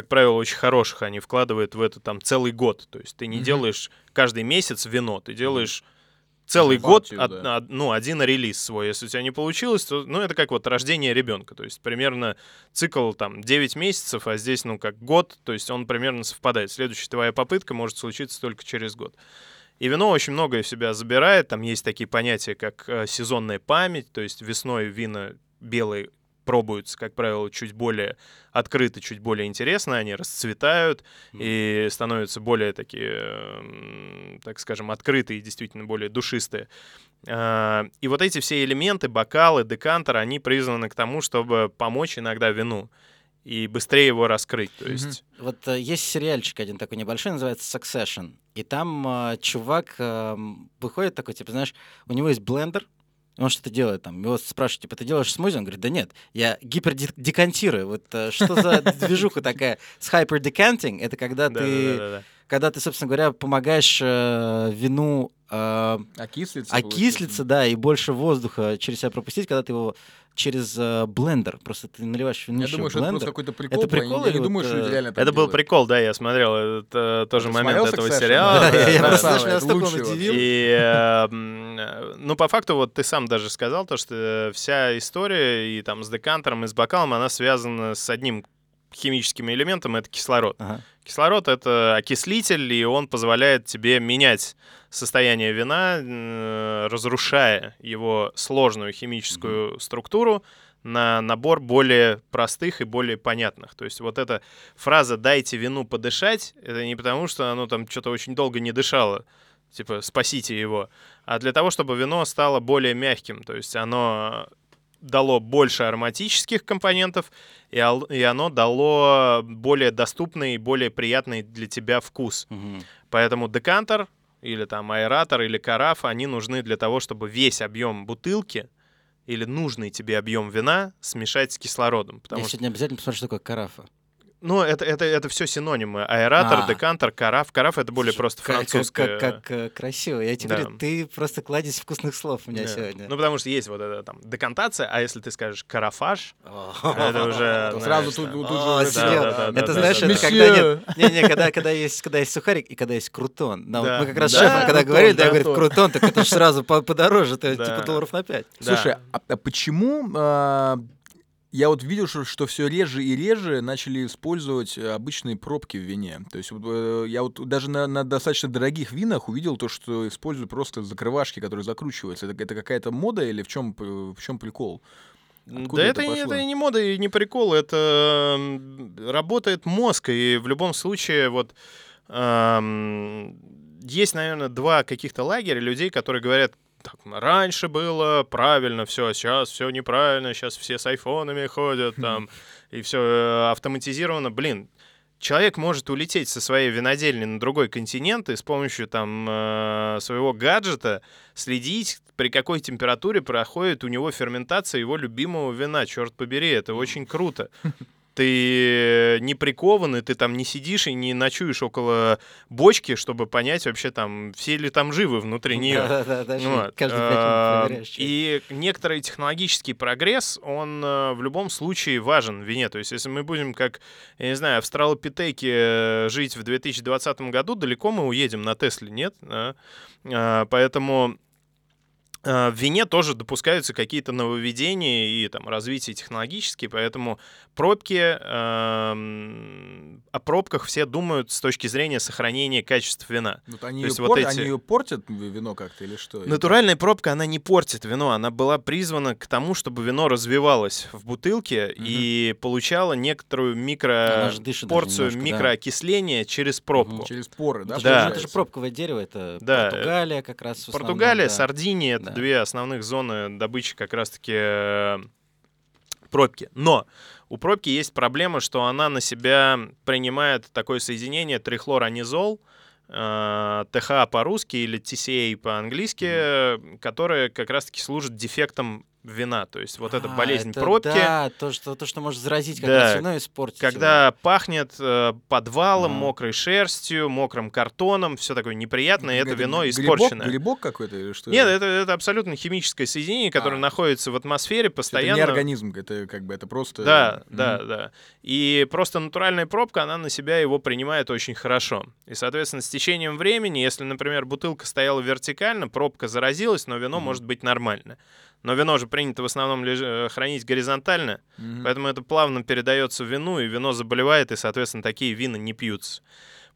как правило, очень хороших. Они вкладывают в это там целый год. То есть ты не Мгм. делаешь каждый месяц вино, ты делаешь целый Партию, год, да. од- од- ну, один релиз свой. Если у тебя не получилось, то, ну, это как вот рождение ребенка. То есть примерно цикл там 9 месяцев, а здесь, ну, как год, то есть он примерно совпадает. Следующая твоя попытка может случиться только через год. И вино очень многое в себя забирает. Там есть такие понятия, как э, сезонная память, то есть весной вина белые пробуются, как правило, чуть более открыто, чуть более интересно, они расцветают и становятся более такие, так скажем, открытые, действительно более душистые. А, И вот эти все элементы, бокалы, декантер, они призваны к тому, чтобы помочь иногда вину и быстрее его раскрыть. То есть, Вот э, есть сериальчик один такой небольшой, называется Succession. И там э, чувак э, выходит такой, типа, знаешь, у него есть блендер, он что-то делает там. Его спрашивают, типа, ты делаешь смузи? Он говорит, да нет, я гипердекантирую. Вот э, что за движуха такая с hyper-decanting? Это когда ты. Когда ты, собственно говоря, помогаешь э, вину э, Окислиться. окислиться, да, и больше воздуха через себя пропустить, когда ты его через э, блендер, просто ты наливаешь вино Я думаю, в что это просто какой-то прикол. Это прикол Я или не думаю, что это э, реально так Это был делают. прикол, да, я смотрел. Это тоже Ты момент смотрел этого Succession? сериала. Да, да, я да. просто, самое, знаешь, меня настолько он удивил. И, э, э, ну, по факту, вот ты сам даже сказал, то, что вся история и там с декантером, и с бокалом, она связана с одним химическим элементом, это кислород. Ага. Кислород — это окислитель, и он позволяет тебе менять состояние вина, разрушая его сложную химическую структуру на набор более простых и более понятных. То есть вот эта фраза «дайте вину подышать» — это не потому, что оно там что-то очень долго не дышало, типа «спасите его», а для того, чтобы вино стало более мягким. То есть оно дало больше ароматических компонентов, и, и оно дало более доступный и более приятный для тебя вкус. Мгм. Поэтому декантер или там аэратор или караф, они нужны для того, чтобы весь объем бутылки или нужный тебе объем вина смешать с кислородом. Я Потому что, сегодня обязательно посмотрю, что такое карафа. Ну, это, это, это все синонимы. Аэратор, А. декантер, караф. Караф — это более Слушай, просто как- как- французское... Как, как, э, красиво. Я тебе Да. говорю, ты просто кладезь вкусных слов у меня Да. сегодня. Ну, потому что есть вот эта там декантация, а если ты скажешь карафаж, это уже... То знаешь, сразу тут, же... Это знаешь, это когда нет, не, не, когда, когда есть, когда есть сухарик и когда есть крутон. Мы как раз с шефом, когда говорили, да, говорит, то. крутон, так это же сразу по- подороже, то есть Да. типа долларов на 5. Да. Слушай, а, а почему а, я вот видел, что, что все реже и реже начали использовать э, обычные пробки в вине. То есть э, я вот даже на, на достаточно дорогих винах увидел то, что используют просто закрывашки, которые закручиваются. Это, это какая-то мода или в чем, в чем прикол? Откуда да это это, не- это не мода и не прикол, это работает мозг, и в любом случае вот ам, есть, наверное, два каких-то лагеря людей, которые говорят, так, раньше было правильно все, сейчас все неправильно, сейчас все с айфонами ходят там, и все автоматизировано. Блин, человек может улететь со своей винодельни на другой континент и с помощью там э, своего гаджета следить, при какой температуре проходит у него ферментация его любимого вина. Черт побери, это очень круто. Ты не прикованный, ты там не сидишь и не ночуешь около бочки, чтобы понять вообще там, все ли там живы внутри нее. Чё. И некоторый технологический прогресс, он э, в любом случае важен в вине. То есть, если мы будем, как, я не знаю, австралопитеки э, жить в 2020 году, далеко мы уедем на Тесле, нет? Поэтому э, в вине тоже допускаются какие-то нововведения и там развитие технологические, поэтому пробки, эм, о пробках все думают с точки зрения сохранения качества вина. Вот они, То есть её вот пор- эти- они её портят вино как-то или что? Натуральная пробка, она не портит вино, она была призвана к тому, чтобы вино развивалось в бутылке и получало некоторую микро порцию немножко, да. микроокисления через пробку. Мгм. Через поры, да? Это же- Да. Это же пробковое дерево, это Да, Португалия как раз в основном, Португалия, да. Сардиния — это Да. Две основных зоны добычи как раз-таки э, пробки. Но у пробки есть проблема, что она на себя принимает такое соединение трихлоранизол, э, ТХА по-русски или TCA по-английски, э, которое как раз-таки служит дефектом вина. То есть вот эта А, болезнь это пробки. Да, то, что, то, что может заразить как Да. раз вино испортить его. Когда пахнет э, подвалом, Ага. мокрой шерстью, мокрым картоном, все такое неприятное, это Какой-то вино грибок- испорченное. Грибок какой-то или что? Нет, это, это абсолютно химическое соединение, которое А. находится в атмосфере Это не постоянно. организм, это как бы это просто... Да, Мгм. да, да. И просто натуральная пробка, она на себя его принимает очень хорошо. И, соответственно, с течением времени, если, например, бутылка стояла вертикально, пробка заразилась, но вино Мгм. может быть нормально. Но вино же принято в основном леж- э, хранить горизонтально, Мгм. поэтому это плавно передается вину, и вино заболевает, и, соответственно, такие вина не пьются.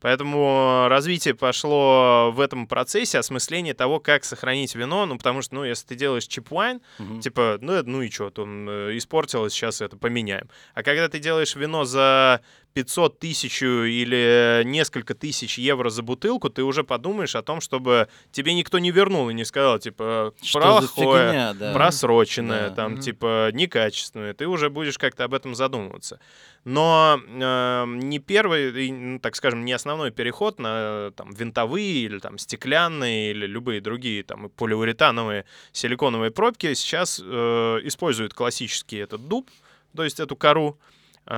Поэтому развитие пошло в этом процессе осмысления того, как сохранить вино, ну, потому что, ну, если ты делаешь чип-вайн, Мгм. Типа, ну, ну и что, он э, испортилось, сейчас это поменяем. А когда ты делаешь вино за 500 тысяч или несколько тысяч евро за бутылку, ты уже подумаешь о том, чтобы тебе никто не вернул и не сказал, типа, Что плохое, фигня, да. просроченное, Да. там, Мгм. типа, некачественное. Ты уже будешь как-то об этом задумываться. Но э, не первый, ну, так скажем, не основной переход на там, винтовые или там, стеклянные или любые другие там, полиуретановые силиконовые пробки сейчас э, используют классический этот дуб, то есть эту кору,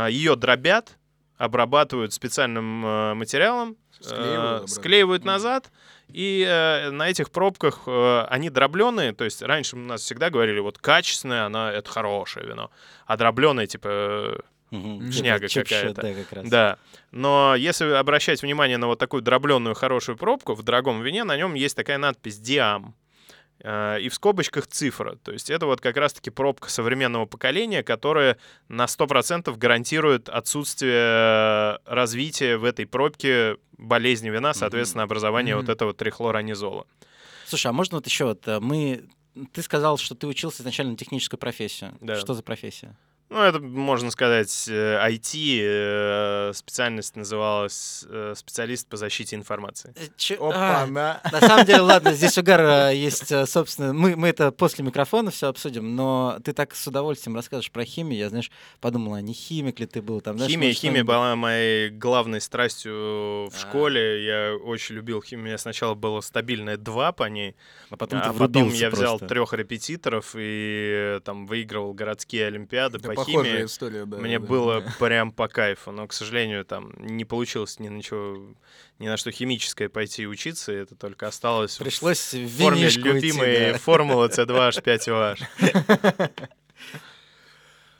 ее дробят, обрабатывают специальным э, материалом, э, Склеивают склеивают назад, и э, на этих пробках э, они дробленые, то есть раньше у нас всегда говорили, вот качественное, она это хорошее вино, а дробленое типа э, Мгм. шняга какая-то. Да, как раз. да. Но если обращать внимание на вот такую дробленную хорошую пробку в дорогом вине, на нем есть такая надпись «Диам». Э, И в скобочках цифра. То есть это вот как раз-таки пробка современного поколения, которая на 100% гарантирует отсутствие развития в этой пробке болезни вина, соответственно, образования Мгм. вот этого трихлоранизола. Слушай, а можно вот еще вот э, мы... Ты сказал, что ты учился изначально на техническую профессию. Да. Что за профессия? Ну, это, можно сказать, э, IT, э, специальность называлась э, специалист по защите информации. Э, чё- Опа, а, на. На самом деле, ладно, здесь угар э, есть, э, собственно, мы, мы это после микрофона все обсудим, но ты так с удовольствием расскажешь про химию, я, знаешь, подумала, не химик ли ты был там, знаешь, Химия, химия была моей главной страстью в А. школе. Я очень любил химию. У меня сначала было стабильное 2 по ней, а потом ты а потом я взял просто. трех репетиторов и э, там выигрывал городские олимпиады Это по химии. история, да. Мне да. было прям по кайфу, но, к сожалению, там не получилось ни на чего, ни на что химическое пойти учиться, это только осталось в Пришлось в форме винишку уйти, любимой да. формулы C2H5OH.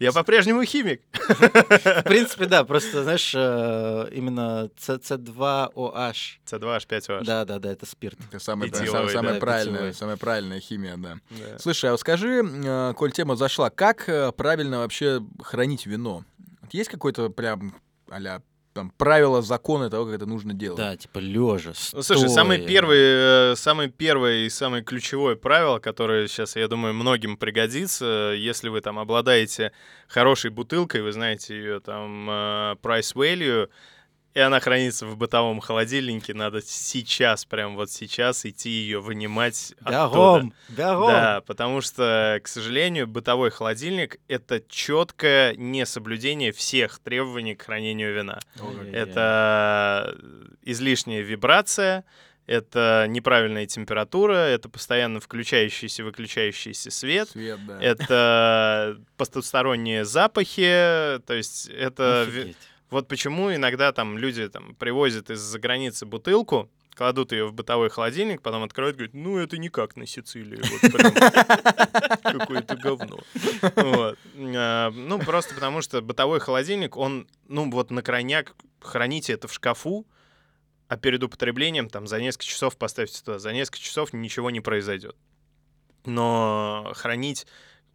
Я по-прежнему химик. В принципе, да, просто, знаешь, э, именно C- C2OH. C2H5OH. Да, да, да, это спирт. Это самая, Питьевой, самая, да, самая правильная, питьевой. самая правильная химия, да. Да. Слушай, а вот скажи, э, коль тема зашла, как э, правильно вообще хранить вино? Есть какое-то прям а там правило, законы того, как это нужно делать? Да, типа лежа. Ну, слушай, самое первое, э, самое первое и самое ключевое правило, которое сейчас, я думаю, многим пригодится, если вы там обладаете хорошей бутылкой, вы знаете ее там э, price value, и она хранится в бытовом холодильнике, надо сейчас, прям вот сейчас идти ее вынимать оттуда. Бегом, бегом. Да, потому что, к сожалению, бытовой холодильник — это четкое несоблюдение всех требований к хранению вина. Ой-ой-ой. Это излишняя вибрация, это неправильная температура, это постоянно включающийся и выключающийся свет, Свет, да. это потусторонние запахи, то есть это... Офигеть. Вот почему иногда там люди там привозят из-за границы бутылку, кладут ее в бытовой холодильник, потом открывают и говорят, ну это не как на Сицилии, вот какое-то говно. А, Ну просто потому что бытовой холодильник, он, ну вот на крайняк храните это в шкафу, а перед употреблением там за несколько часов поставьте туда, за несколько часов ничего не произойдет. Но хранить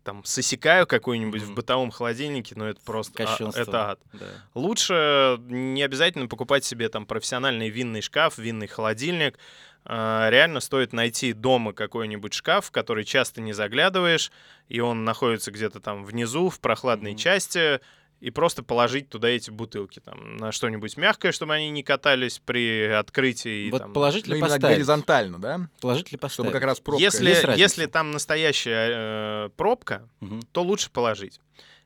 там сосекаю какой-нибудь в Мгм. бытовом холодильнике, ну это просто а, это ад. Да. Лучше не обязательно покупать себе там профессиональный винный шкаф, винный холодильник. А, Реально стоит найти дома какой-нибудь шкаф, в который часто не заглядываешь, и он находится где-то там внизу, в прохладной Мгм. части, и просто положить туда эти бутылки там на что-нибудь мягкое, чтобы они не катались при открытии. Вот там. положить Ну, ли именно поставить? горизонтально, да? Положить ли Чтобы поставить? как раз пробка... если, если там настоящая э, пробка, Мгм. то лучше положить.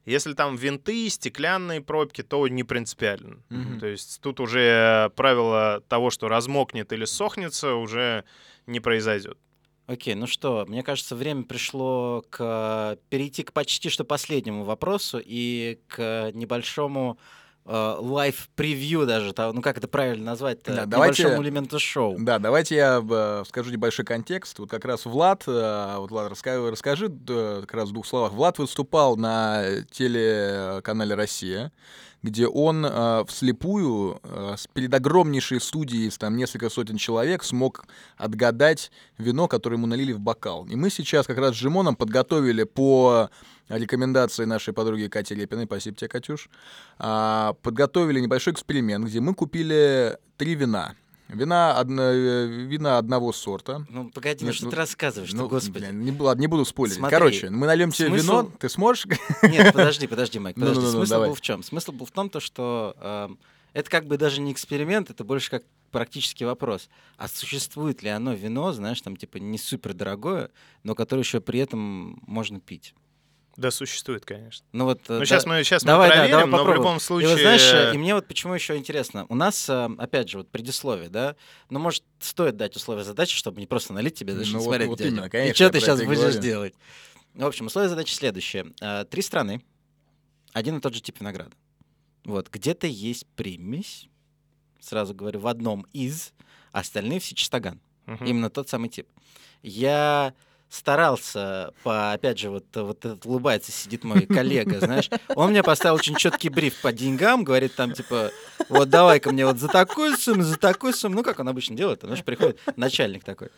Если там винты, стеклянные пробки, то не принципиально. Мгм. То есть тут уже правило того, что размокнет или сохнется, уже не произойдет. Окей, ну что, мне кажется, время пришло к перейти к почти что последнему вопросу и к небольшому live preview даже, того, ну как это правильно назвать, Да, небольшому давайте- элементу шоу. Да, давайте я э, скажу небольшой контекст. Вот как раз Влад, э, вот Влад, расскажи э, как раз в двух словах. Влад выступал на телеканале «Россия», где он э, вслепую э, перед огромнейшей студией, с там несколько сотен человек, смог отгадать вино, которое ему налили в бокал. И мы сейчас как раз с Жимоном подготовили по рекомендации нашей подруги Кати Репиной, спасибо тебе, Катюш, а, подготовили небольшой эксперимент, где мы купили три вина. Вина, одно, э, вина одного сорта. Ну погоди, ну что ну, ты рассказываешь, Ну, господи. блин, не, ладно, не буду спойлерить. Смотри, Короче, мы нальем тебе смысл- вино, ты сможешь? Нет, подожди, подожди, Майк, подожди. Смысл давай. был в чем? Смысл был в том, то, что эм, это как бы даже не эксперимент, это больше как практический вопрос. А существует ли оно вино, знаешь, там типа не супер дорогое, но которое еще при этом можно пить? Да, существует, конечно. Ну вот. э, Ну, да- сейчас мы, сейчас давай, мы да, проверим, давай но в попробуем. любом И случае... вот знаешь, э, и мне вот почему еще интересно. У нас, э, опять же, вот предисловие, да, ну, может, стоит дать условия задачи, чтобы не просто налить тебе, даже Ну, не вот- смотреть, вот дядя. именно, И конечно, что я ты сейчас и будешь говорю. делать? В общем, условия задачи следующие. Три страны, один и тот же тип винограда. Вот, где-то есть примесь, сразу говорю, в одном из, а остальные все чистоган. Мгм. Именно тот самый тип. Я старался, по, опять же, вот, вот этот улыбается, сидит мой коллега, знаешь, он мне поставил очень четкий бриф по деньгам, говорит там, типа, вот давай-ка мне вот за такую сумму, за такую сумму, ну, как он обычно делает, знаешь, приходит начальник такой.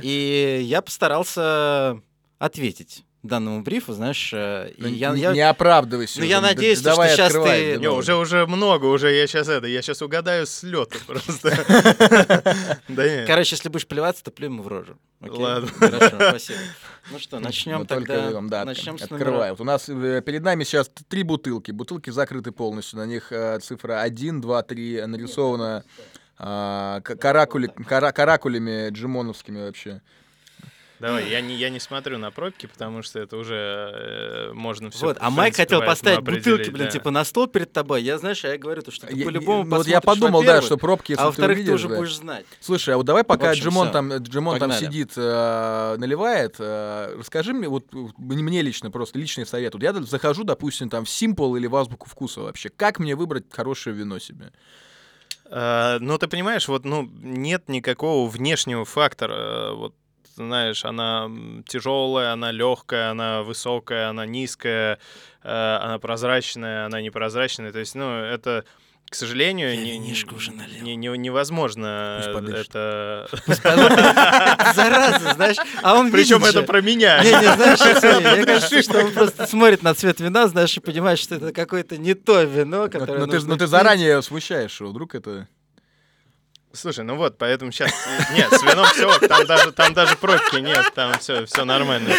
И я постарался ответить данному брифу, знаешь, э, и Ну, я, не, я- не оправдывайся. Ну, я Да- надеюсь, что давай щас открывай ты-. Не, уже, уже много, уже я сейчас это, я сейчас угадаю с лета просто. Да. Короче, если будешь плеваться, то плюй ему в рожу. Ладно. Хорошо, спасибо. Ну что, Мы начнем только тогда. да, начнем с открываю. Вот у нас э, перед нами сейчас три бутылки. Бутылки закрыты полностью. На них э, цифра 1, 2, 3 нарисована каракулями джимоновскими вообще. Давай, я не, я не смотрю на пробки, потому что это уже э, можно все. Вот, а Майк хотел поставить бутылки, блин, типа на стол перед тобой. Я, знаешь, я говорю, то, что ты по-любому ну, вот я подумал, да, что пробки, если А во-вторых, ты уже да. будешь знать. Слушай, а вот давай, пока Джимон там, Джимон там сидит, э, наливает, э, расскажи мне, вот э, мне лично просто личный совет. Вот я захожу, допустим, там в Simple или в Азбуку вкуса вообще. Как мне выбрать хорошее вино себе? А, ну, ты понимаешь, вот, ну, нет никакого внешнего фактора. э, Вот, знаешь, она тяжелая, она легкая, она высокая, она низкая, э, она прозрачная, она непрозрачная. То есть, ну, это, к сожалению, Я не- не- не- невозможно это... Зараза, знаешь, а он Причем это про меня. Не, не, знаешь, мне кажется, что он просто смотрит на цвет вина, знаешь, и понимает, что это какое-то не то вино, которое ну, ты, заранее смущаешь, что вдруг это... Слушай, ну вот, поэтому сейчас... Нет, с вином все, там даже, там даже пробки нет, там все, все нормально.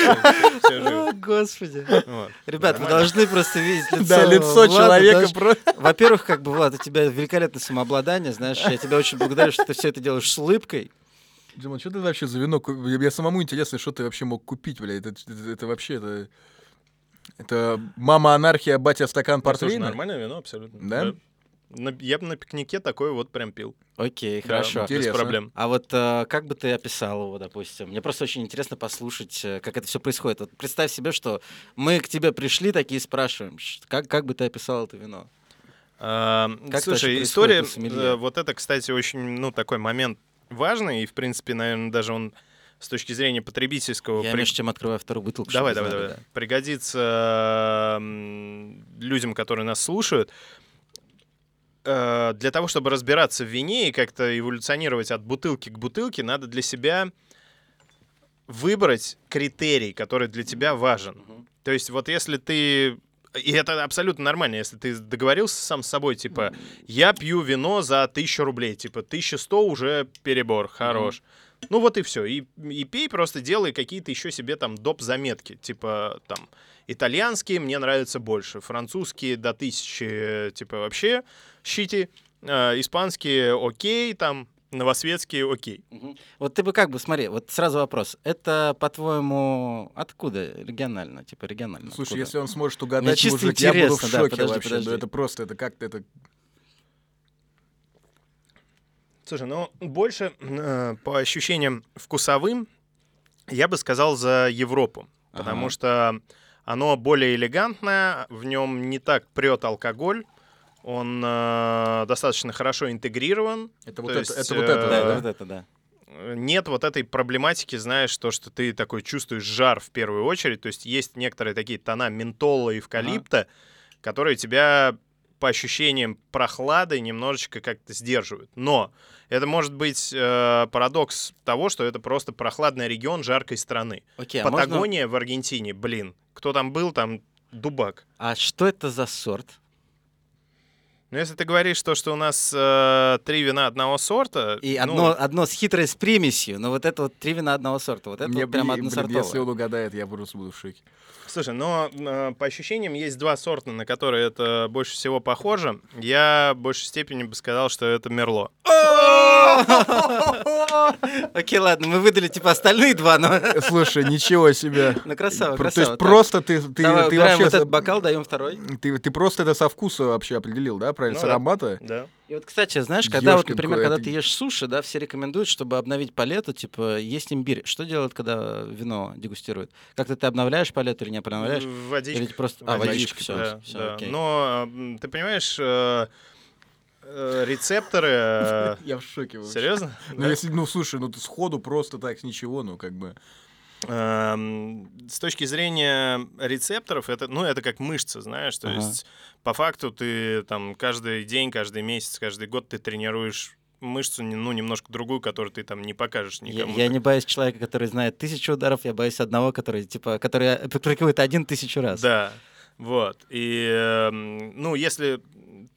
всё живо. О, господи. Вот. Ребят, вы должны просто видеть лицо Да, лицо Влада, человека даже- просто... Во-первых, как бы, Влад, у тебя великолепное самообладание, знаешь, я тебя очень благодарю, что ты все это делаешь с улыбкой. Джимон, что ты вообще за вино? Мне самому интересно, что ты вообще мог купить, бля. Это, это, это вообще, это... Это мама анархия, батя стакан Ну, слушай, портвейна? нормальное вино, абсолютно. Да? На- я бы на пикнике такой вот прям пил. Окей, Да, хорошо. без Интересно. проблем. А вот э, как бы ты описал его, допустим? Мне просто очень интересно послушать, э, как это все происходит. Вот представь себе, что мы к тебе пришли такие и спрашиваем, как, как бы ты описал это вино? А, Как Слушай, история, э, вот это, кстати, очень, ну, такой момент важный, и, в принципе, наверное, даже он с точки зрения потребительского... Я при- между тем открываю вторую бутылку. Давай, давай, знали, давай. Пригодится м, людям, которые нас слушают. Э, Для того, чтобы разбираться в вине и как-то эволюционировать от бутылки к бутылке, надо для себя выбрать критерий, который для тебя важен. Мгм. То есть вот если ты... И это абсолютно нормально, если ты договорился сам с собой, типа, я пью вино за 1000 рублей, типа, 1100 уже перебор, хорош. Ну вот и все. И, и пей, просто делай какие-то еще себе там доп. заметки. Типа там итальянские мне нравятся больше, французские до тысячи, типа вообще щити, э, испанские окей, там новосветские окей. Вот ты бы как бы, смотри, вот сразу вопрос. Это, по-твоему, откуда регионально? Типа регионально? Слушай, откуда? если он сможет угадать, мужик, я буду в интересно, да, шоке подожди, вообще. подожди. Да это просто, это как-то, это... Слушай, ну больше э, по ощущениям вкусовым Я бы сказал за Европу, потому Ага. что оно более элегантное, в нем не так прет алкоголь, он э, достаточно хорошо интегрирован. Это То вот это, есть, это вот э, это, Да, да? это вот это, да. Э, Нет вот этой проблематики, знаешь, то, что ты такой чувствуешь жар в первую очередь. То есть есть некоторые такие тона ментола и эвкалипта, которые тебя по ощущениям прохлады немножечко как-то сдерживают. Но это может быть э, парадокс того, что это просто прохладный регион жаркой страны. Окей, а, можно- Патагония в Аргентине, блин, кто там был, там дубак. а что это за сорт? Но если ты говоришь то, что у нас э, три вина одного сорта, И ну, одно, одно с хитрой с примесью, но вот это вот три вина одного сорта, вот это Мне вот прям бы- одно блин, если он угадает, я просто буду в шоке. Слушай, но э, по ощущениям есть два сорта, на которые это больше всего похоже. Я в большей степени бы сказал, что это Мерло. Окей, ладно, мы выдали типа остальные два, но... Слушай, ничего себе. Ну, красава, Про- То красава. есть просто ты, ты, Давай убираем вообще... этот бокал, даем второй. Ты, ты просто это со вкуса вообще определил, да, правильно? Ну с аромата? Да. И вот, кстати, знаешь, когда вот, Ёшкин например, кот, когда ты ешь суши, да, все рекомендуют, чтобы обновить палету, типа, есть имбирь. Что делают, когда вино дегустируют? Как-то ты обновляешь палету или не обновляешь? Водичка. Или просто... А, Водичка, водичка, все, Да, все, да. окей. Но ты понимаешь, э, э, рецепторы... э, Я в шоке вообще. Серьезно? Ну, если, ну, слушай, ну ты сходу просто так, с ничего, ну, как бы... Эм, С точки зрения рецепторов, это, ну, это как мышцы, знаешь, то Ага. есть по факту ты там каждый день, каждый месяц, каждый год ты тренируешь мышцу, ну, немножко другую, которую ты там не покажешь Я, никому. я не боюсь человека, который знает тысячу ударов, я боюсь одного, который, типа, который практикует один тысячу раз. Да, вот. И, эм, ну, если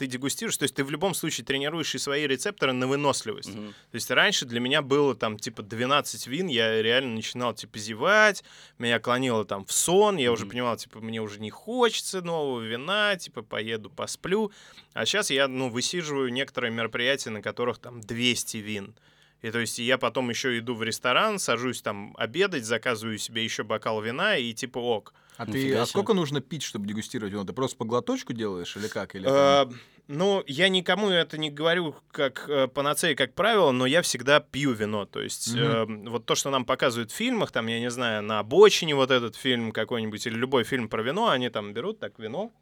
ты дегустируешь, то есть ты в любом случае тренируешь и свои рецепторы на выносливость. Мгм. То есть раньше для меня было там типа 12 вин, я реально начинал типа зевать, меня клонило там в сон, я уже Мгм. понимал, типа мне уже не хочется нового вина, типа поеду посплю. А сейчас я, ну, высиживаю некоторые мероприятия, на которых там 200 вин. И то есть я потом еще иду в ресторан, сажусь там обедать, заказываю себе еще бокал вина и типа ок. А ты, Нифига а себе. сколько нужно пить, чтобы дегустировать вино? Ты просто по глоточку делаешь или как? Или там- Э, Ну, я никому это не говорю как э, панацея, как правило, но я всегда пью вино. То есть э, вот то, что нам показывают в фильмах, там, я не знаю, на обочине вот этот фильм какой-нибудь или любой фильм про вино, они там берут так вино,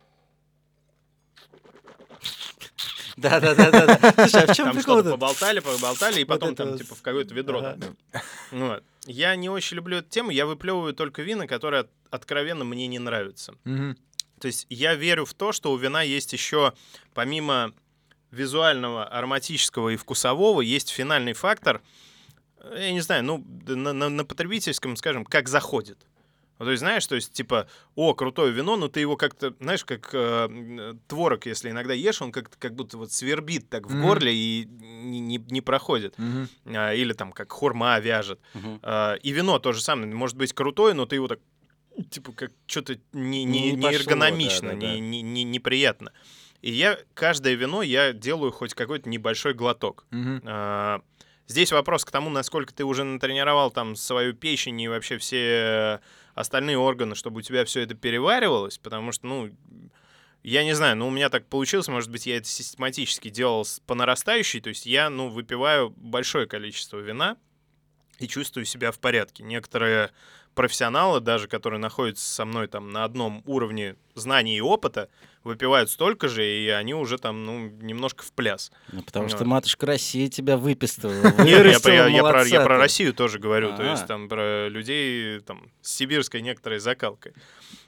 Да, да, да, да. Слушай, а в чем там прикол? что-то поболтали, поболтали, и потом там типа в какое-то ведро. Я не очень люблю эту тему, я выплевываю только вина, которые от- откровенно мне не нравятся. То есть я верю в то, что у вина есть еще, помимо визуального, ароматического и вкусового, есть финальный фактор, э, я не знаю, ну, на, на- на потребительском, скажем, как заходит. Ну, то есть, знаешь, то есть, типа, о, крутое вино, но ты его как-то, знаешь, как э, творог, если иногда ешь, он как-то как будто вот свербит так в Мгм. горле и не, не- не проходит. Мгм. А, или там как хурма вяжет. Мгм. А, И вино то же самое. Может быть крутое, но ты его так типа как что-то не, не, Не не пошло, эргономично, да-да-да. не, не, не- неприятно. И я каждое вино я делаю хоть какой-то небольшой глоток. Мгм. А, Здесь вопрос к тому, насколько ты уже натренировал там свою печень и вообще все остальные органы, чтобы у тебя все это переваривалось, потому что, ну, я не знаю, но у меня так получилось, может быть, я это систематически делал по нарастающей, то есть я, ну, выпиваю большое количество вина и чувствую себя в порядке. Некоторые профессионалы, даже которые находятся со мной там на одном уровне знаний и опыта, выпивают столько же, и они уже там, ну, немножко в пляс. Ну, потому что Вот. матушка Россия тебя выпистывала, Нет, я, про- вырастила, я- я про, я молодца про ты. Россию тоже говорю, то А. есть там про людей там, с сибирской некоторой закалкой.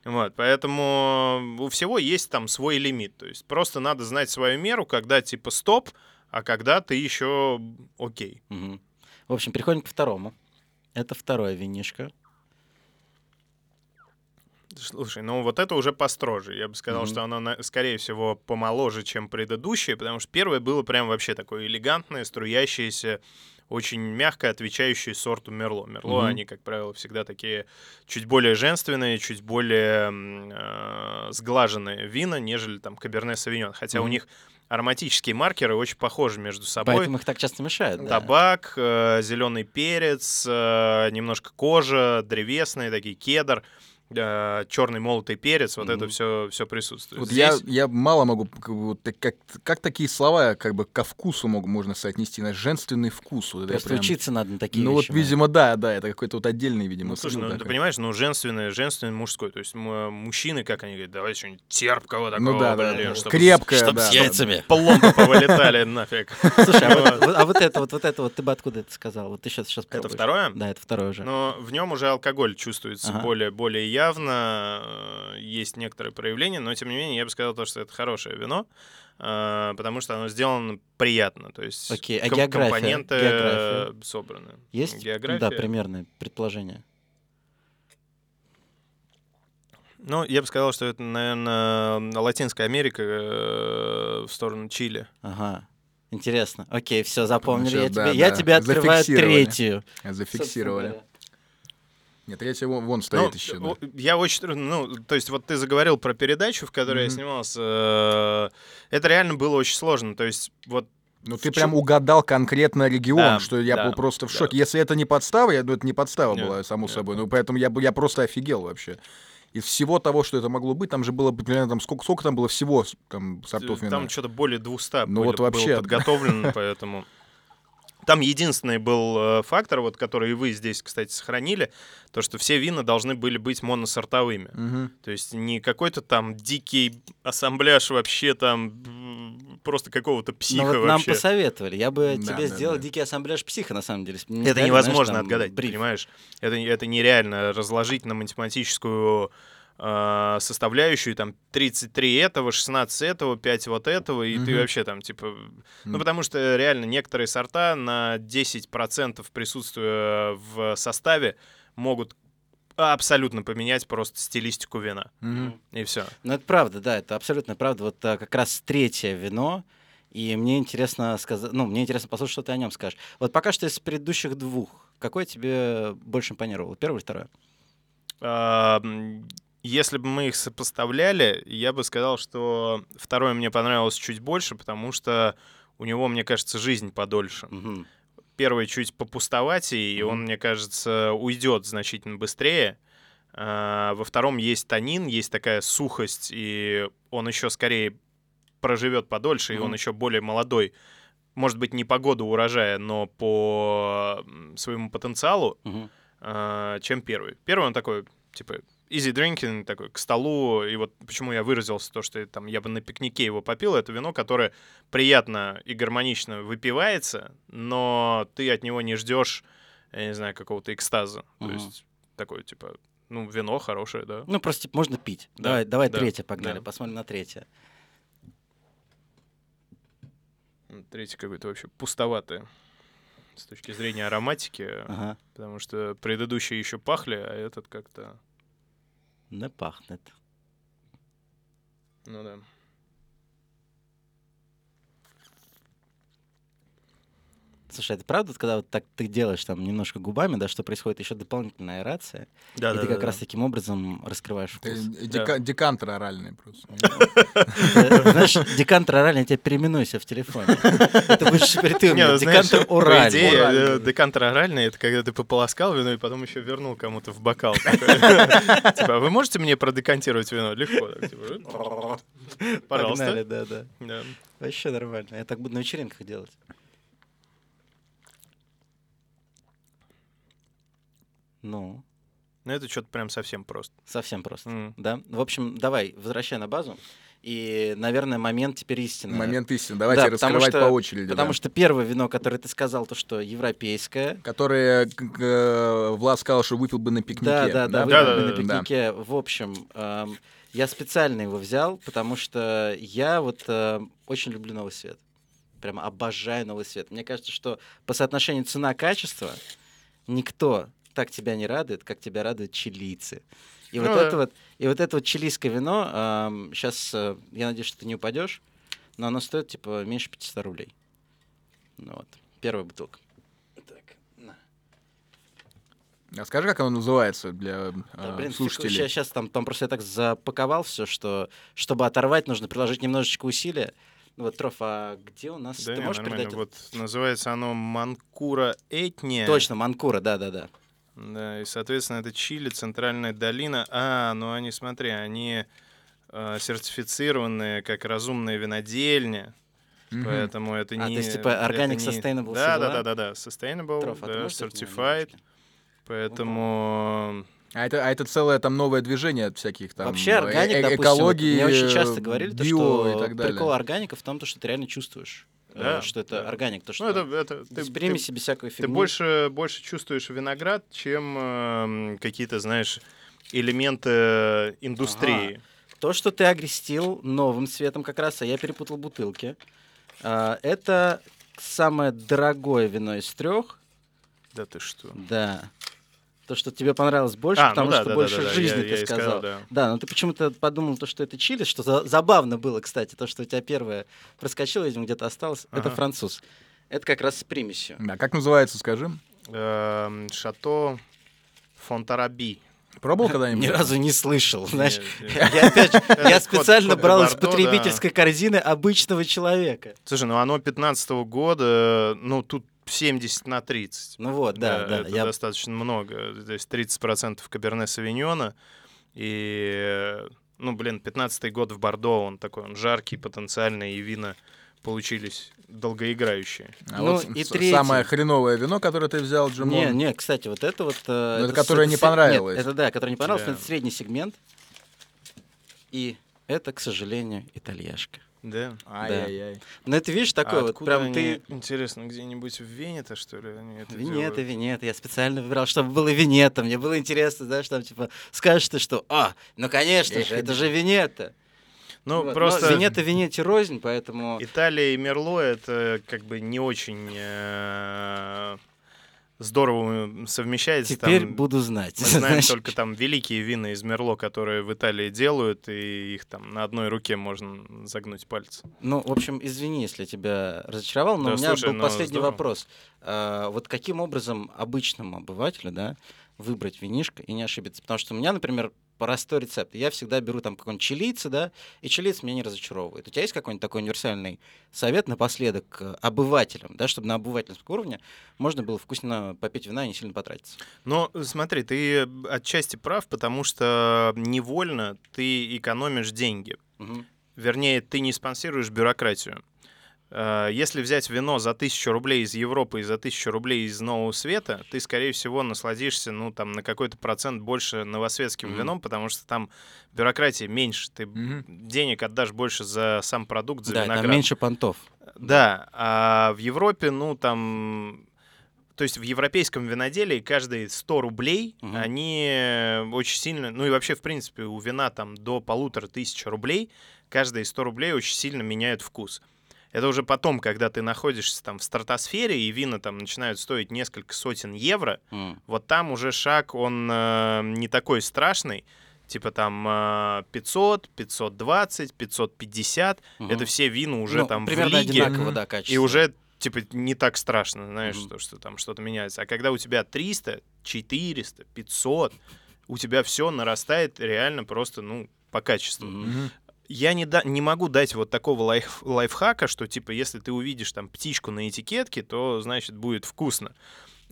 Вот, поэтому у всего есть там свой лимит. То есть просто надо знать свою меру, когда типа стоп, а когда ты еще окей. В общем, переходим к второму. Это второе винишко. Слушай, ну вот это уже построже. Я бы сказал, Мгм. что оно, скорее всего, помоложе, чем предыдущее, потому что первое было прям вообще такое элегантное, струящееся, очень мягко отвечающее сорту Мерло. Мерло, Мгм. они, как правило, всегда такие чуть более женственные, чуть более э, сглаженные вина, нежели там Каберне Савиньон. Хотя у Мгм. них ароматические маркеры очень похожи между собой. Поэтому их так часто мешают. да. Табак, зеленый перец, э, немножко кожа, древесные такие, кедр. Черный молотый перец, вот это Мгм. все, все присутствует. Вот я, Здесь- я мало могу, как, вот как, как такие слова как бы ко вкусу могу, можно соотнести, на женственный вкус. Вот это я Просто прям- учиться надо на такие Ну вот, вещи. Майя. видимо, да, да, это какой-то вот отдельный, видимо, Ну, слушай, ну, да, ты как- понимаешь, ну, женственное, женственное, мужское. То есть м- мужчины, как они говорят, давай что-нибудь терпкого такого, Ну да, да, блин, да. чтобы Крепкое, Чтоб да, с да, яйцами. пломбы повылетали нафиг. Слушай, а вот, вот- а вот это вот, вот это вот, ты бы откуда это сказал? Вот ты сейчас, сейчас Это второе? Да, это второе уже. Но в нем уже алкоголь чувствуется более, более явно, э, есть некоторые проявления, но тем не менее я бы сказал то, что это хорошее вино, э, потому что оно сделано приятно, то есть Окей, а ком- география? компоненты География? собраны. Есть? география? Да, примерное предположение. Ну, я бы сказал, что это, наверное, Латинская Америка э, в сторону Чили. Ага. Интересно. Окей, все, запомнили. Ну, Я да, тебе, я да. тебе открываю Зафиксировали. третью. зафиксировали. Нет, третья вон, вон стоит Ну, еще. о- Я очень, ну, то есть вот ты заговорил про передачу, в которой я Мгм. снимался. э, Это реально было очень сложно. То есть вот Ну ты прям угадал конкретно регион, Да, что я да, был просто в да. шоке. Если это не подстава, я, ну это не подстава Нет, была, само нет. собой. Ну поэтому я, я просто офигел вообще. Из всего того, что это могло быть, там же было примерно там сколько, сколько там было всего там сортов вина. Там что-то более 200 Ну были- вот вообще. было подготовлено, поэтому... Там единственный был э, фактор, вот, который и вы здесь, кстати, сохранили, то, что все вина должны были быть моносортовыми. Мгм. То есть не какой-то там дикий ассамбляж вообще там просто какого-то психа Ну вот нам вообще. посоветовали. Я бы Да, тебе да, сделал да. дикий ассамбляж психа, на самом деле. Это невозможно знаешь, там, отгадать, бриф. понимаешь? Это, это нереально разложить на математическую составляющую, там, 33 этого, 16 этого, 5 вот этого, и ты Мгм. вообще там, типа... Ну, потому что реально некоторые сорта на 10% присутствия в составе могут абсолютно поменять просто стилистику вина. Мгм. И все. Ну, это правда, да, это абсолютно правда. Вот а, как раз третье вино, и мне интересно сказать, ну, мне интересно послушать, что ты о нем скажешь. Вот пока что из предыдущих двух, какой тебе больше импонировал, первое или второе? Если бы мы их сопоставляли, я бы сказал, что второе мне понравилось чуть больше, потому что у него, мне кажется, жизнь подольше. Мгм. Первый чуть попустовать, и Мгм. он, мне кажется, уйдет значительно быстрее. А, Во втором есть танин, есть такая сухость, и он еще скорее проживет подольше, и он еще более молодой. Может быть, не по году урожая, но по своему потенциалу Мгм. а, чем первый. Первый он такой, типа, easy drinking, такой, к столу, и вот почему я выразился, то, что там я бы на пикнике его попил, это вино, которое приятно и гармонично выпивается, но ты от него не ждешь, я не знаю, какого-то экстаза. То Мгм. есть такое, типа, ну, вино хорошее, да. Ну, просто типа, можно пить. Да, Давай, давай да, третье, погнали, да. посмотрим на третье. М, Третий какой-то вообще пустоватый с точки зрения ароматики, Ага. потому что предыдущие еще пахли, а этот как-то, Не пахнет. ну да. Слушай, это правда, когда вот так ты делаешь там немножко губами, да, что происходит еще дополнительная аэрация, Да, и ты как раз таким образом раскрываешь вкус. дека- Декантер оральный просто. Э, Знаешь, декантер оральный, я тебя переименуйся в телефоне. Это будешь теперь ты у меня. ну, Декантер оральный. э, декантер оральный — это когда ты пополоскал вино и потом еще вернул кому-то в бокал. Типа, вы можете мне продекантировать вино? Легко. типа, Погнали, Пожалуйста. да, да. Да. Вообще нормально. Я так буду на вечеринках делать. Ну, Ну, это что-то прям совсем просто. совсем просто. М. Да? В общем, давай, возвращай на базу. И, наверное, момент теперь истины. Момент истины. Давайте Да, потому раскрывать что- по очереди. Потому да. что первое вино, которое ты сказал, то, что европейское. Которые к- к- э, Влад сказал, что выпил бы на пикнике. Да, да, да, Да, выпили да, на да, да. пикнике. В общем, эм, я специально его взял, потому что я вот э, очень люблю Новый Свет. Прямо обожаю Новый Свет. Мне кажется, что по соотношению цена-качество никто так тебя не радует, как тебя радуют чилийцы. И Ну вот да. это вот, и вот это вот чилийское вино, сейчас, я надеюсь, что ты не упадешь, но оно стоит типа меньше 500 рублей. Ну вот, первая бутылка. Так, на. А скажи, как оно называется для Да, э, блин, слушателей? сейчас, там, там просто я так запаковал все, что чтобы оторвать, нужно приложить немножечко усилия. Ну вот, Троф, а где у нас? Да Ты можешь нормально. передать? Вот называется оно Манкура Этния. Точно, Манкура, да-да-да. Да, и, соответственно, это Чили, Центральная долина. А, ну они, смотри, они э, сертифицированные как разумная винодельня. Мгм. Поэтому это А, не... то есть, типа, Organic не- Sustainable Да, да, да, да, да. Sustainable, Троф, а да, certified. Поэтому... А это, а это целое там новое движение от всяких там Вообще э- органик, э- допустим, вот экологии, мне очень э, часто говорили, то, био что и так далее. прикол органика в том, то, что ты реально чувствуешь, э, Да, что это да. органик, то, что Ну, это, это ты, без ты- примеси, без всякой ты фигни. больше, больше чувствуешь виноград, чем эм, какие-то, знаешь, элементы индустрии. То, что ты огрестил новым цветом как раз, а я перепутал бутылки, а, это самое дорогое вино из трех, Да ты что? да. То, что тебе понравилось больше, А, ну потому да, что да, больше да, да, жизни я- ты я сказал. сказал, да. Да, но ты почему-то подумал, то, что это Чили, что за- забавно было, кстати, то, что у тебя первое проскочило, видимо, где-то осталось. Это Ага. француз. Это как раз с примесью. Да, как называется, скажи? Эм, Шато Фонтараби. Пробовал когда-нибудь? Ни разу не слышал, знаешь. Нет, нет. Я опять же, Это я специально кот де брал из Бордо, да. потребительской корзины обычного человека. Слушай, ну оно 15 года, ну тут 70 на 30. Ну вот, да, да. это я- достаточно много. То есть 30% Каберне Савиньона. И, э, ну, блин, 15 год в Бордо, он такой, он жаркий, потенциальный, и вина получились долгоиграющие. А Ну, вот и третий. самое хреновое вино, которое ты взял, Джимон. Не, не, кстати, вот это вот... э, Ну, это с- которое не с- понравилось. Нет, это да, которое не понравилось, но Тебе. это средний сегмент. И это, к сожалению, итальяшка. Да. Ай-яй-яй. Но это, видишь, такой А вот, прям они, ты... Интересно, где-нибудь в Вене-то, что ли, они это Винета, делают? Винета. Я специально выбирал, чтобы было Винета. Мне было интересно, знаешь, там типа скажешь ты, что, а, ну конечно Эх, же, это же Винета. Ну, Вот, просто... но Винета Винете рознь, поэтому... Италия и Мерло это как бы не очень э, здорово совмещается. Теперь там, буду знать. Мы знаем знаешь. только там великие вина из Мерло, которые в Италии делают, и их там на одной руке можно загнуть пальцы. Ну, в общем, извини, если тебя разочаровал, но Да, у меня слушай, был ну, последний здорово. вопрос. А, вот каким образом обычному обывателю, да, выбрать винишко и не ошибиться? Потому что у меня, например, простой рецепт. Я всегда беру там какой-нибудь чилийца, да, и чилийц меня не разочаровывает. У тебя есть какой-нибудь такой универсальный совет напоследок к обывателям, да, чтобы на обывательском уровне можно было вкусно попить вина и не сильно потратиться? Но смотри, ты отчасти прав, потому что невольно ты экономишь деньги. Мгм. Вернее, ты не спонсируешь бюрократию. Э, Если взять вино за тысячу рублей из Европы и за тысячу рублей из Нового Света, ты, скорее всего, насладишься, ну, там, на какой-то процент больше новосветским Мгм. вином, потому что там бюрократии меньше, ты Мгм. денег отдашь больше за сам продукт, за Да, виноград. там меньше понтов. Да, а в Европе, ну, там... То есть в европейском виноделии каждые 100 рублей, Мгм. они очень сильно... Ну и вообще, в принципе, у вина там до полутора тысяч рублей, каждые 100 рублей очень сильно меняют вкус. Это уже потом, когда ты находишься там в стратосфере, и вина там начинают стоить несколько сотен евро, М. вот там уже шаг, он э, не такой страшный. Типа там э, 500, 520, 550. Мгм. Это все вина уже Ну, там примерно в лиге. одинаково, да, качество. И уже, типа, не так страшно, знаешь, Мгм. то, что там что-то меняется. А когда у тебя 300, 400, 500, у тебя все нарастает реально просто, ну, по качеству. Мгм. Я не, да, не могу дать вот такого лайф, лайфхака, что, типа, если ты увидишь там птичку на этикетке, то, значит, будет вкусно.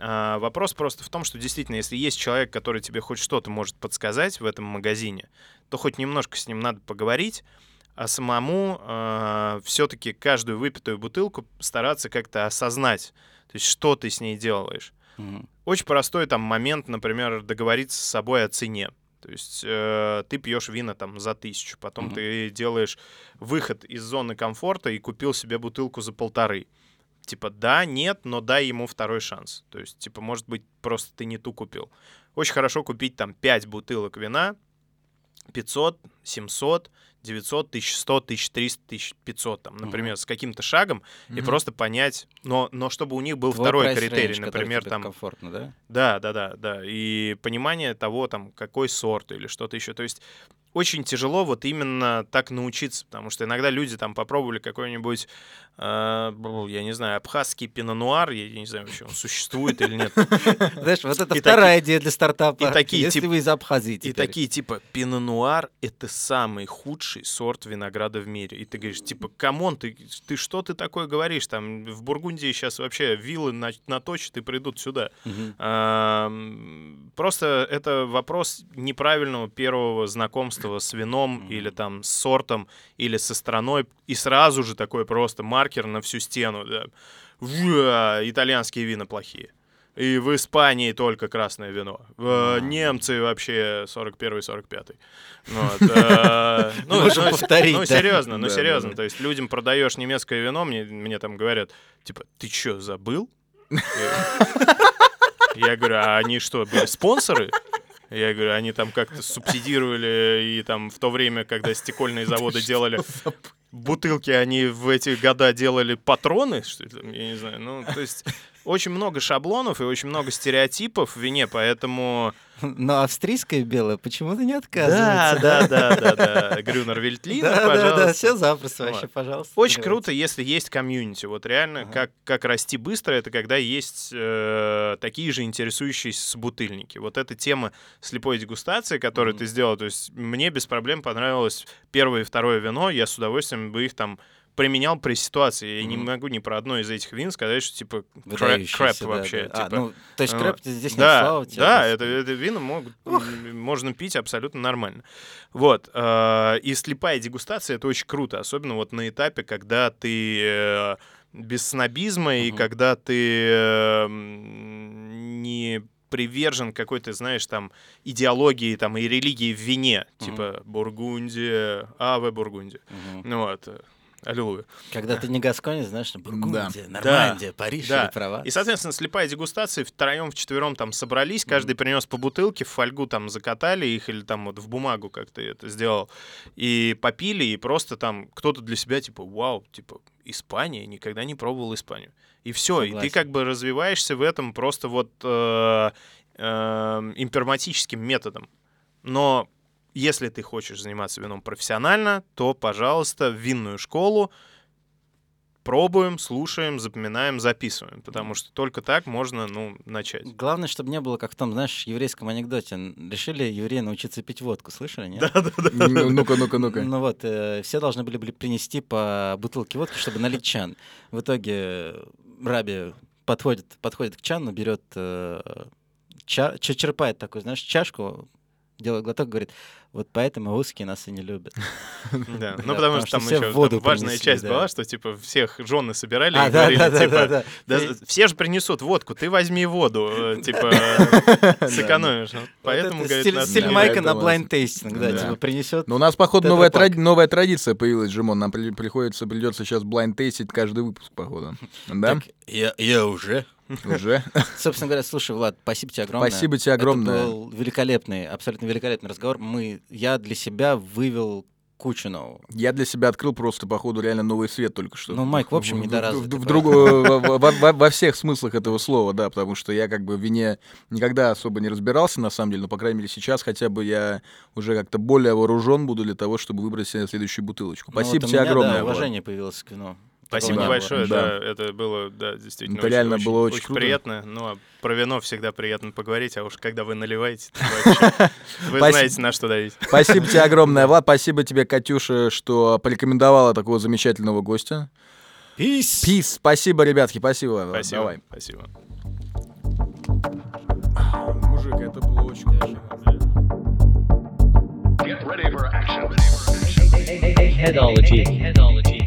А, вопрос просто в том, что действительно, если есть человек, который тебе хоть что-то может подсказать в этом магазине, то хоть немножко с ним надо поговорить, а самому все-таки каждую выпитую бутылку стараться как-то осознать, то есть что ты с ней делаешь. Мгм. Очень простой там момент, например, договориться с собой о цене. То есть э, ты пьешь вина там за тысячу, потом Мгм. ты делаешь выход из зоны комфорта и купил себе бутылку за полторы. Типа да, нет, но дай ему второй шанс. То есть, типа, может быть, просто ты не ту купил. Очень хорошо купить там 5 бутылок вина, 500, 700, 900, 1100, 1300, 1500, там, например, с каким-то шагом, и Мгм. просто понять, но, но чтобы у них был Твой второй критерий, который например, там, комфортно, да? да, да, да, да. И понимание того, там, какой сорт или что-то еще. То есть очень тяжело вот именно так научиться, потому что иногда люди там попробовали какой-нибудь бу, я не знаю, абхазский пино нуар, я не знаю вообще, он существует или нет. Знаешь, вот это вторая идея для стартапа. и такие, Если вы из Абхазии И такие, типа, пино нуар — это самый худший сорт винограда в мире. И ты говоришь, типа, come on, ты, ты что ты такое говоришь? Там в Бургундии сейчас вообще вилы на- наточат и придут сюда. Ам, Просто это вопрос неправильного первого знакомства с вином или там с сортом или со страной. И сразу же такой просто маркер на всю стену. да. Вуа, итальянские вина плохие. И в Испании только красное вино. А. Немцы вообще 41-45. Вот, э, Ну, ну, повторить, Ну, серьезно, ну, серьезно. То есть людям продаешь немецкое вино, мне, мне там говорят, типа, ты что, забыл? Я говорю, а они что, были спонсоры? Я говорю, они там как-то субсидировали, и там в то время, когда стекольные заводы делали бутылки, они в эти года делали патроны, что ли, я не знаю. Ну, то есть очень много шаблонов и очень много стереотипов в вине, поэтому... Но австрийское белое почему-то не Да, отказывается. да, да, да, да. Грюнер Вельтлинер, Да, да, да, пожалуйста. все запросто вообще, Вот. пожалуйста. Очень давайте. круто, если есть комьюнити. Вот реально, Ага. как, как расти быстро, это когда есть э, такие же интересующиеся собутыльники. Вот эта тема слепой дегустации, которую Мгм. ты сделал, то есть мне без проблем понравилось первое и второе вино, я с удовольствием бы их там применял при ситуации. Я не Мгм. могу ни про одно из этих вин сказать, что типа крэп, крэп да, вообще. да. А, типа. ну, то есть Вот. крэп здесь нет, Да, слава тебе. да, это, это вино могут, можно пить абсолютно нормально. Вот. э, И слепая дегустация — это очень круто, особенно вот на этапе, когда ты э, без снобизма и Мгм. когда ты э, м, не привержен какой-то, знаешь, там, идеологии там, и религии в вине. Мгм. Типа Бургундия, Аве Бургундия. Ну вот. Аллилуйя. Когда ты не гасконец, знаешь, Бургундия, Да. Нормандия, Париж Да. или права. И, соответственно, слепая дегустация, втроем, вчетвером там собрались, каждый принес по бутылке, в фольгу там закатали их или там вот в бумагу как ты это сделал, и попили, и просто там кто-то для себя типа, вау, типа, Испания, никогда не пробовал Испанию. И все, и ты как бы развиваешься в этом просто вот э, э, имперматическим методом. Но если ты хочешь заниматься вином профессионально, то, пожалуйста, в винную школу пробуем, слушаем, запоминаем, записываем, потому что только так можно, ну, начать. Главное, чтобы не было, как в том, знаешь, еврейском анекдоте. Решили евреи научиться пить водку, слышали, нет? Ну, Ну-ка, ну-ка, ну-ка. Ну вот, э, все должны были бы принести по бутылке водки, чтобы налить чан. В итоге Раби подходит, подходит к чану, берет, э, ча- черпает такую, знаешь, чашку, делает глоток, говорит, вот поэтому русские нас и не любят. Да, ну потому что там еще важная часть была, что типа всех жены собирали А, и да, говорили, да, да, типа, да, да. «Да И- все же принесут водку, ты возьми воду, э, типа, сэкономишь. Ну, Поэтому, говорит, стиль, Майка на blind tasting, да, типа принесет. Но у нас, походу, новая, тради- новая традиция появилась, Джимон. Нам при- приходится, придется сейчас blind тестить каждый выпуск, походу. Да? Так, я, я уже. Уже? Собственно говоря, слушай, Влад, спасибо тебе огромное. Спасибо тебе огромное. Это был великолепный, абсолютно великолепный разговор. Мы, я для себя вывел кучу нового. Я для себя открыл просто, походу, реально новый свет только что. Ну, Майк, в общем, В- в- недоразвитый, в- в другую- во- во- во- всех смыслах этого слова, да, потому что я как бы в вине никогда особо не разбирался, на самом деле, но, по крайней мере, сейчас хотя бы я уже как-то более вооружен буду для того, чтобы выбрать себе следующую бутылочку. Ну, Спасибо вот у тебе меня, огромное. Да, Влад. уважение появилось к вину. Спасибо большое, было. да, это было, да, действительно Это реально очень, было очень круто. приятно. Ну, а про вино всегда приятно поговорить, а уж когда вы наливаете, вы знаете, на что давить. Спасибо тебе огромное, Влад. Спасибо тебе, Катюша, что порекомендовала такого замечательного гостя. Peace! Пис. Спасибо, ребятки. Спасибо. Спасибо. Давай. Спасибо. Мужик, это было очень. Get ready for action. Headology. Headology.